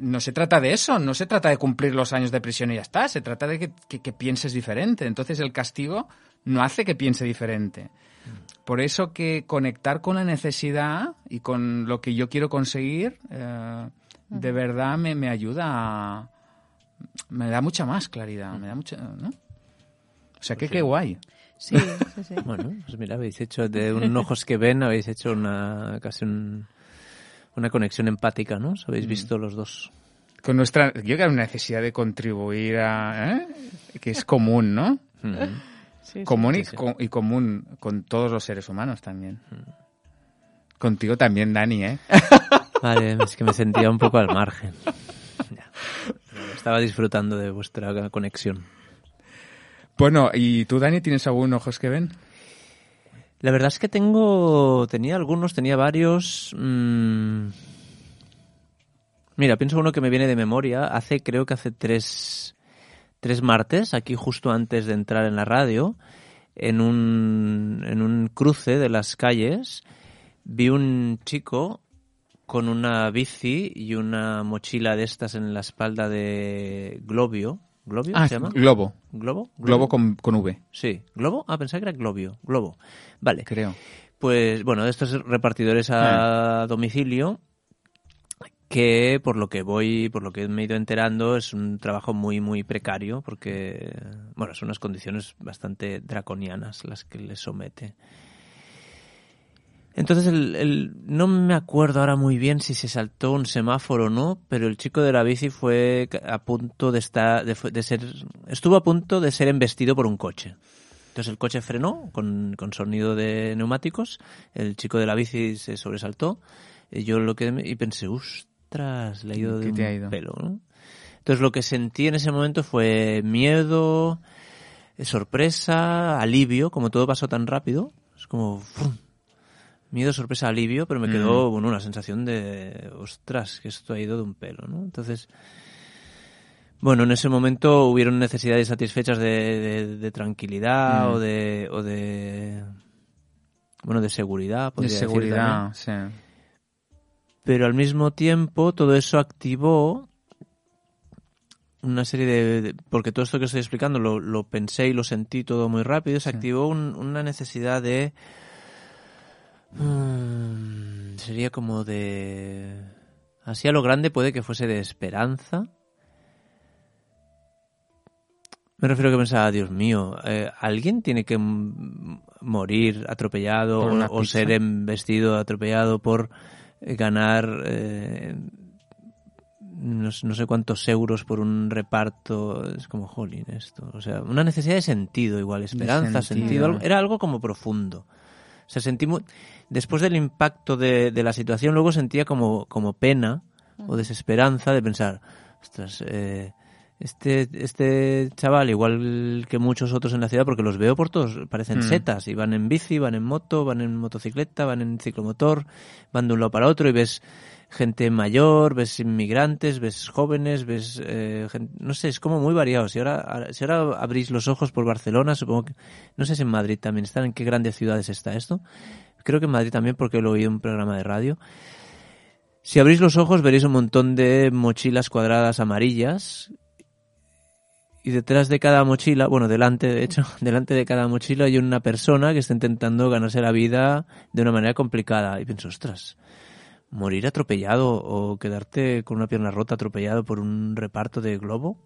[SPEAKER 1] no se trata de eso, no se trata de cumplir los años de prisión y ya está, se trata de que, que- que pienses diferente. Entonces el castigo no hace que piense diferente. Por eso que conectar con la necesidad y con lo que yo quiero conseguir, eh, de verdad me, me ayuda a... Me da mucha más claridad, me da mucha... ¿no? O sea, que qué guay.
[SPEAKER 3] Sí, sí, sí. *laughs*
[SPEAKER 2] Bueno, pues mira, habéis hecho de un ojos que ven, habéis hecho una casi un- una conexión empática, ¿no? Os habéis
[SPEAKER 1] Mm.
[SPEAKER 2] visto los dos.
[SPEAKER 1] Con nuestra... Yo creo que hay una necesidad de contribuir a... ¿eh? Que es común, ¿no?
[SPEAKER 2] Ujú.
[SPEAKER 3] Sí, sí.
[SPEAKER 1] común y,
[SPEAKER 2] sí, sí.
[SPEAKER 1] co- y común con todos los seres humanos también. Contigo también, Dani, ¿eh? *laughs*
[SPEAKER 2] Vale, es que me sentía un poco al margen. Estaba disfrutando de vuestra conexión.
[SPEAKER 1] Bueno, ¿y tú, Dani, tienes algún ojos que ven?
[SPEAKER 2] La verdad es que tengo, tenía algunos, tenía varios. mm, Mira, pienso uno que me viene de memoria. Hace, creo que hace tres, tres martes, aquí justo antes de entrar en la radio, en un, en un cruce de las calles, vi un chico con una bici y una mochila de estas en la espalda de Globio. ¿Globio
[SPEAKER 1] Ah,
[SPEAKER 2] se llama?
[SPEAKER 1] Globo.
[SPEAKER 2] ¿Globo?
[SPEAKER 1] Globo con, con V,
[SPEAKER 2] Sí. ¿Globo? Ah, pensaba que era Globio. Globo. Vale.
[SPEAKER 1] creo.
[SPEAKER 2] Pues bueno, de estos repartidores a domicilio que por lo que voy, por lo que me he ido enterando, es un trabajo muy muy precario porque bueno, son unas condiciones bastante draconianas las que les somete. Entonces el, el- no me acuerdo ahora muy bien si se saltó un semáforo o no, pero el chico de la bici fue a punto de estar de, de ser estuvo a punto de ser embestido por un coche. Entonces el coche frenó con, con sonido de neumáticos, el chico de la bici se sobresaltó, y yo lo que y pensé, ostras, le ha ido de
[SPEAKER 1] ¿Qué te
[SPEAKER 2] un
[SPEAKER 1] ha ido?
[SPEAKER 2] pelo, ¿no? Entonces lo que sentí en ese momento fue miedo, sorpresa, alivio, como todo pasó tan rápido, es como ¡fum! Miedo, sorpresa, alivio, pero me quedó bueno, una sensación de, ostras, que esto ha ido de un pelo, ¿no? Entonces, bueno, en ese momento hubieron necesidades satisfechas de, de- de tranquilidad
[SPEAKER 1] Mm.
[SPEAKER 2] o de o de bueno de seguridad,
[SPEAKER 1] De
[SPEAKER 2] podría decir
[SPEAKER 1] seguridad, sí.
[SPEAKER 2] Pero al mismo tiempo todo eso activó una serie de, de- porque todo esto que estoy explicando lo, lo pensé y lo sentí todo muy rápido, se
[SPEAKER 1] Sí.
[SPEAKER 2] activó un- una necesidad de mm, sería como de así a lo grande puede que fuese de esperanza me refiero a que pensaba, Dios mío, eh, ¿alguien tiene que morir atropellado o, ser embestido atropellado por eh, ganar eh, no, no sé cuántos euros por un reparto? Es como, jolín, esto. O sea, una necesidad de sentido igual, esperanza,
[SPEAKER 1] sentido.
[SPEAKER 2] era algo como profundo. Sea, sentí después del impacto de, de la situación, luego sentía como, como pena o desesperanza de pensar, ostras, eh, este, este chaval, igual que muchos otros en la ciudad, porque los veo por todos, parecen
[SPEAKER 1] Mm.
[SPEAKER 2] setas, y van en bici, van en moto, van en motocicleta, van en ciclomotor, van de un lado para otro y ves gente mayor, ves inmigrantes, ves jóvenes, ves, eh, gen- no sé, es como muy variado. Si ahora, si ahora abrís los ojos por Barcelona, supongo que, no sé si en Madrid también están, en qué grandes ciudades está esto. Creo que en Madrid también porque lo oído en un programa de radio. Si abrís los ojos veréis un montón de mochilas cuadradas amarillas y detrás de cada mochila, bueno, delante de hecho, *laughs* delante de cada mochila hay una persona que está intentando ganarse la vida de una manera complicada. Y pienso, ostras, morir atropellado o quedarte con una pierna rota atropellado por un reparto de globo,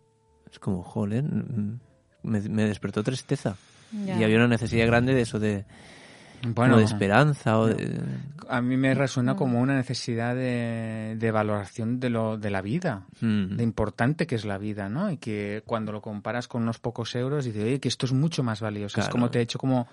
[SPEAKER 2] es como, joder, mm, me, me despertó tristeza.
[SPEAKER 3] Ya.
[SPEAKER 2] Y había una necesidad grande de eso, de,
[SPEAKER 1] Bueno,
[SPEAKER 2] de esperanza o de...
[SPEAKER 1] a mí me resuena como una necesidad de, de valoración de, lo, de la vida,
[SPEAKER 2] Mm.
[SPEAKER 1] de importante que es la vida, ¿no? Y que cuando lo comparas con unos pocos euros, dices, oye, que esto es mucho más valioso. Es como te ha hecho como...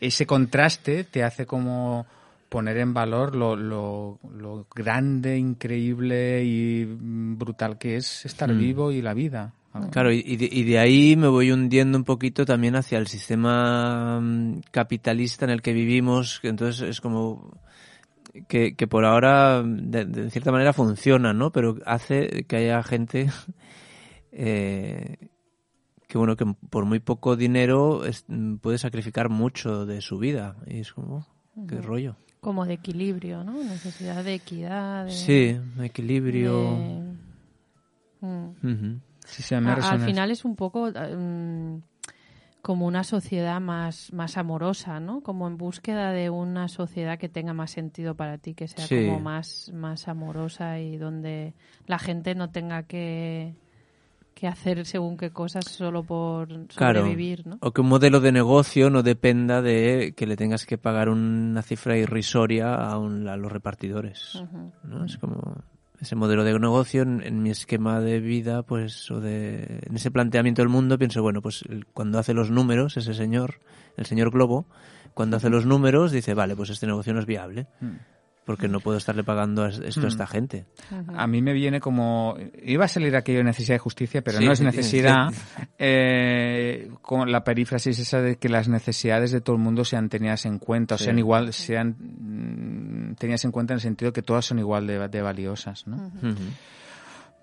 [SPEAKER 1] Ese contraste te hace como poner en valor lo, lo, lo grande, increíble y mm, brutal que es estar
[SPEAKER 2] Mm.
[SPEAKER 1] vivo y la vida.
[SPEAKER 2] Claro, y de, y de ahí me voy hundiendo un poquito también hacia el sistema mm, capitalista en el que vivimos, que entonces es como que, que por ahora de, de cierta manera funciona, ¿no? Pero hace que haya gente *laughs* eh, que bueno que por muy poco dinero es- mm, puede sacrificar mucho de su vida y es como qué rollo.
[SPEAKER 3] Como de equilibrio, ¿no? Necesidad de equidad. De,
[SPEAKER 2] Sí, equilibrio.
[SPEAKER 3] Mm.
[SPEAKER 1] Sí, sí, a mí me
[SPEAKER 3] A- al final es un poco mm, como una sociedad más, más amorosa, ¿no? Como en búsqueda de una sociedad que tenga más sentido para ti, que sea
[SPEAKER 2] Sí.
[SPEAKER 3] como más, más amorosa y donde la gente no tenga que, que hacer según qué cosas solo por
[SPEAKER 2] Claro.
[SPEAKER 3] sobrevivir, ¿no?
[SPEAKER 2] O que un modelo de negocio no dependa de que le tengas que pagar una cifra irrisoria a, un- a los repartidores. ¿no? Es como ese modelo de negocio en, en mi esquema de vida, pues, o de, en ese planteamiento del mundo, pienso, bueno, pues el- cuando hace los números, ese señor, el señor Globo, cuando hace los números, dice, vale, pues este negocio no es viable.
[SPEAKER 1] Mm.
[SPEAKER 2] Porque no puedo estarle pagando esto a esta gente.
[SPEAKER 1] A mí me viene como... Iba a salir aquello de necesidad de justicia, pero
[SPEAKER 2] Sí,
[SPEAKER 1] no es
[SPEAKER 2] sí,
[SPEAKER 1] necesidad. *laughs* eh, con la perífrasis esa de que las necesidades de todo el mundo sean tenidas en cuenta, o
[SPEAKER 2] Sí.
[SPEAKER 1] sean igual, sean mm, tenidas en cuenta en el sentido que todas son igual de, de valiosas, ¿no?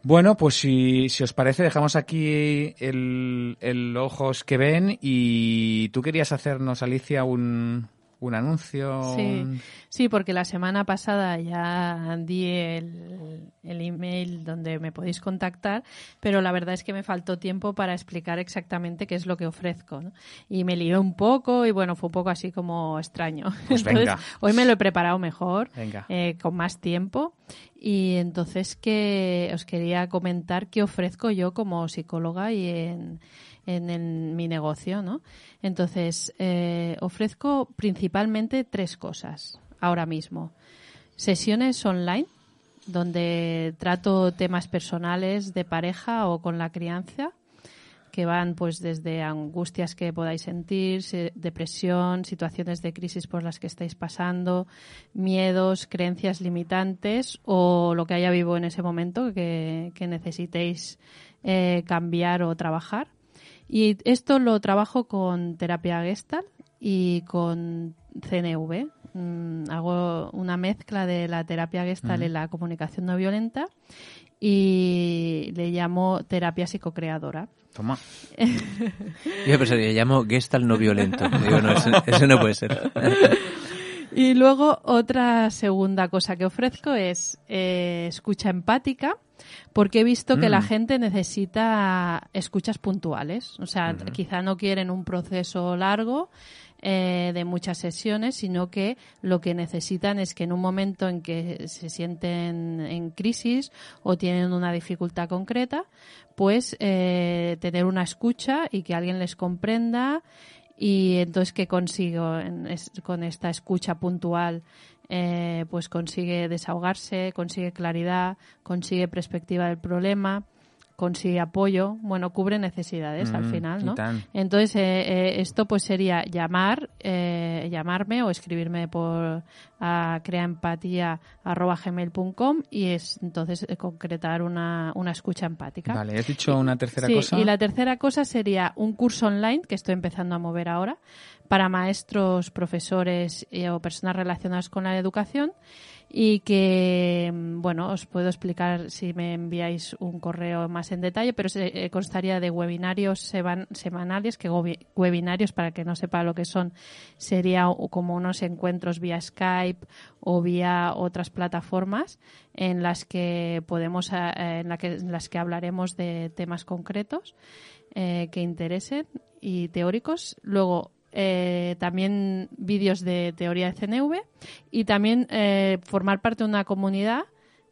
[SPEAKER 1] Bueno, pues si, si os parece, dejamos aquí el, el ojos que ven y tú querías hacernos, Alicia, un, un anuncio.
[SPEAKER 3] Sí. Sí, porque la semana pasada ya di el, el email donde me podéis contactar, pero la verdad es que me faltó tiempo para explicar exactamente qué es lo que ofrezco. ¿no? Y me lié un poco y bueno, fue un poco así como extraño.
[SPEAKER 1] Pues *laughs* venga.
[SPEAKER 3] hoy me lo he preparado mejor,
[SPEAKER 1] Venga.
[SPEAKER 3] eh, con más tiempo. Y entonces que os quería comentar qué ofrezco yo como psicóloga y en, en, mi negocio, ¿no? Entonces, eh, ofrezco principalmente tres cosas ahora mismo. Sesiones online, donde trato temas personales de pareja o con la crianza, que van pues desde angustias que podáis sentir, se- depresión, situaciones de crisis por las que estáis pasando, miedos, creencias limitantes o lo que haya vivo en ese momento que, que necesitéis eh, cambiar o trabajar. Y esto lo trabajo con terapia Gestalt y con CNV. Mm, hago una mezcla de la terapia Gestalt y la comunicación no violenta y le llamo terapia psicocreadora.
[SPEAKER 1] Toma. *laughs*
[SPEAKER 2] Yo le llamo Gestalt no violento. Digo, no, eso, eso no puede ser. *laughs*
[SPEAKER 3] Y luego otra segunda cosa que ofrezco es eh, escucha empática, porque he visto que
[SPEAKER 1] Mm.
[SPEAKER 3] la gente necesita escuchas puntuales. O sea, quizá no quieren un proceso largo eh, de muchas sesiones, sino que lo que necesitan es que en un momento en que se sienten en crisis o tienen una dificultad concreta, pues eh, tener una escucha y que alguien les comprenda y entonces qué consigo en es- con esta escucha puntual eh, pues consigue desahogarse consigue claridad consigue perspectiva del problema consigue apoyo bueno cubre necesidades al
[SPEAKER 1] Mm,
[SPEAKER 3] final no entonces eh, eh, esto pues sería llamar eh, llamarme o escribirme por a creaempatía@gmail.com y es entonces eh, concretar una, una escucha empática.
[SPEAKER 1] Vale, ¿has dicho una tercera
[SPEAKER 3] Sí,
[SPEAKER 1] cosa?
[SPEAKER 3] y la tercera cosa sería un curso online que estoy empezando a mover ahora para maestros, profesores eh, o personas relacionadas con la educación y que, mm, bueno, os puedo explicar si me enviáis un correo más en detalle, pero se, eh, constaría de webinarios seman- semanales, que webinarios, para que no sepa lo que son, sería como unos encuentros vía Skype o vía otras plataformas en las que podemos, eh, en, la que, en las que hablaremos de temas concretos eh, que interesen y teóricos. Luego, eh, también vídeos de teoría de CNV y también eh, formar parte de una comunidad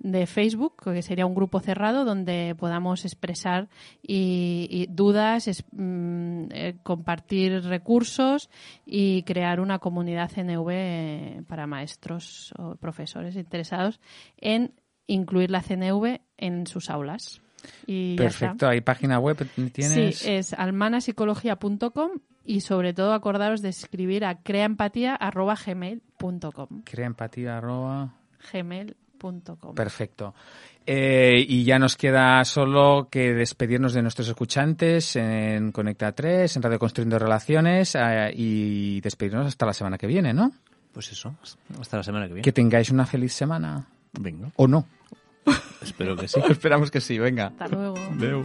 [SPEAKER 3] de Facebook, que sería un grupo cerrado donde podamos expresar y, y dudas, es- mm, eh, compartir recursos y crear una comunidad CNV para maestros o profesores interesados en incluir la CNV en sus aulas. Y.
[SPEAKER 1] Perfecto, ¿hay página web? ¿Tienes?
[SPEAKER 3] Sí, es almanapsicología.com y sobre todo acordaros de escribir a creaempatía.gmail.com.
[SPEAKER 1] Crea empatía, arroba.
[SPEAKER 3] gmail.com.
[SPEAKER 1] Perfecto. Eh, y ya nos queda solo que despedirnos de nuestros escuchantes en Conecta 3, en Radio Construyendo Relaciones eh, y despedirnos hasta la semana que viene, ¿no?
[SPEAKER 2] Pues eso, hasta la semana que viene.
[SPEAKER 1] Que tengáis una feliz semana.
[SPEAKER 2] Venga,
[SPEAKER 1] ¿O no? *laughs*
[SPEAKER 2] espero que sí. *laughs*
[SPEAKER 1] Esperamos que sí, venga.
[SPEAKER 3] Hasta luego.
[SPEAKER 1] Adeu.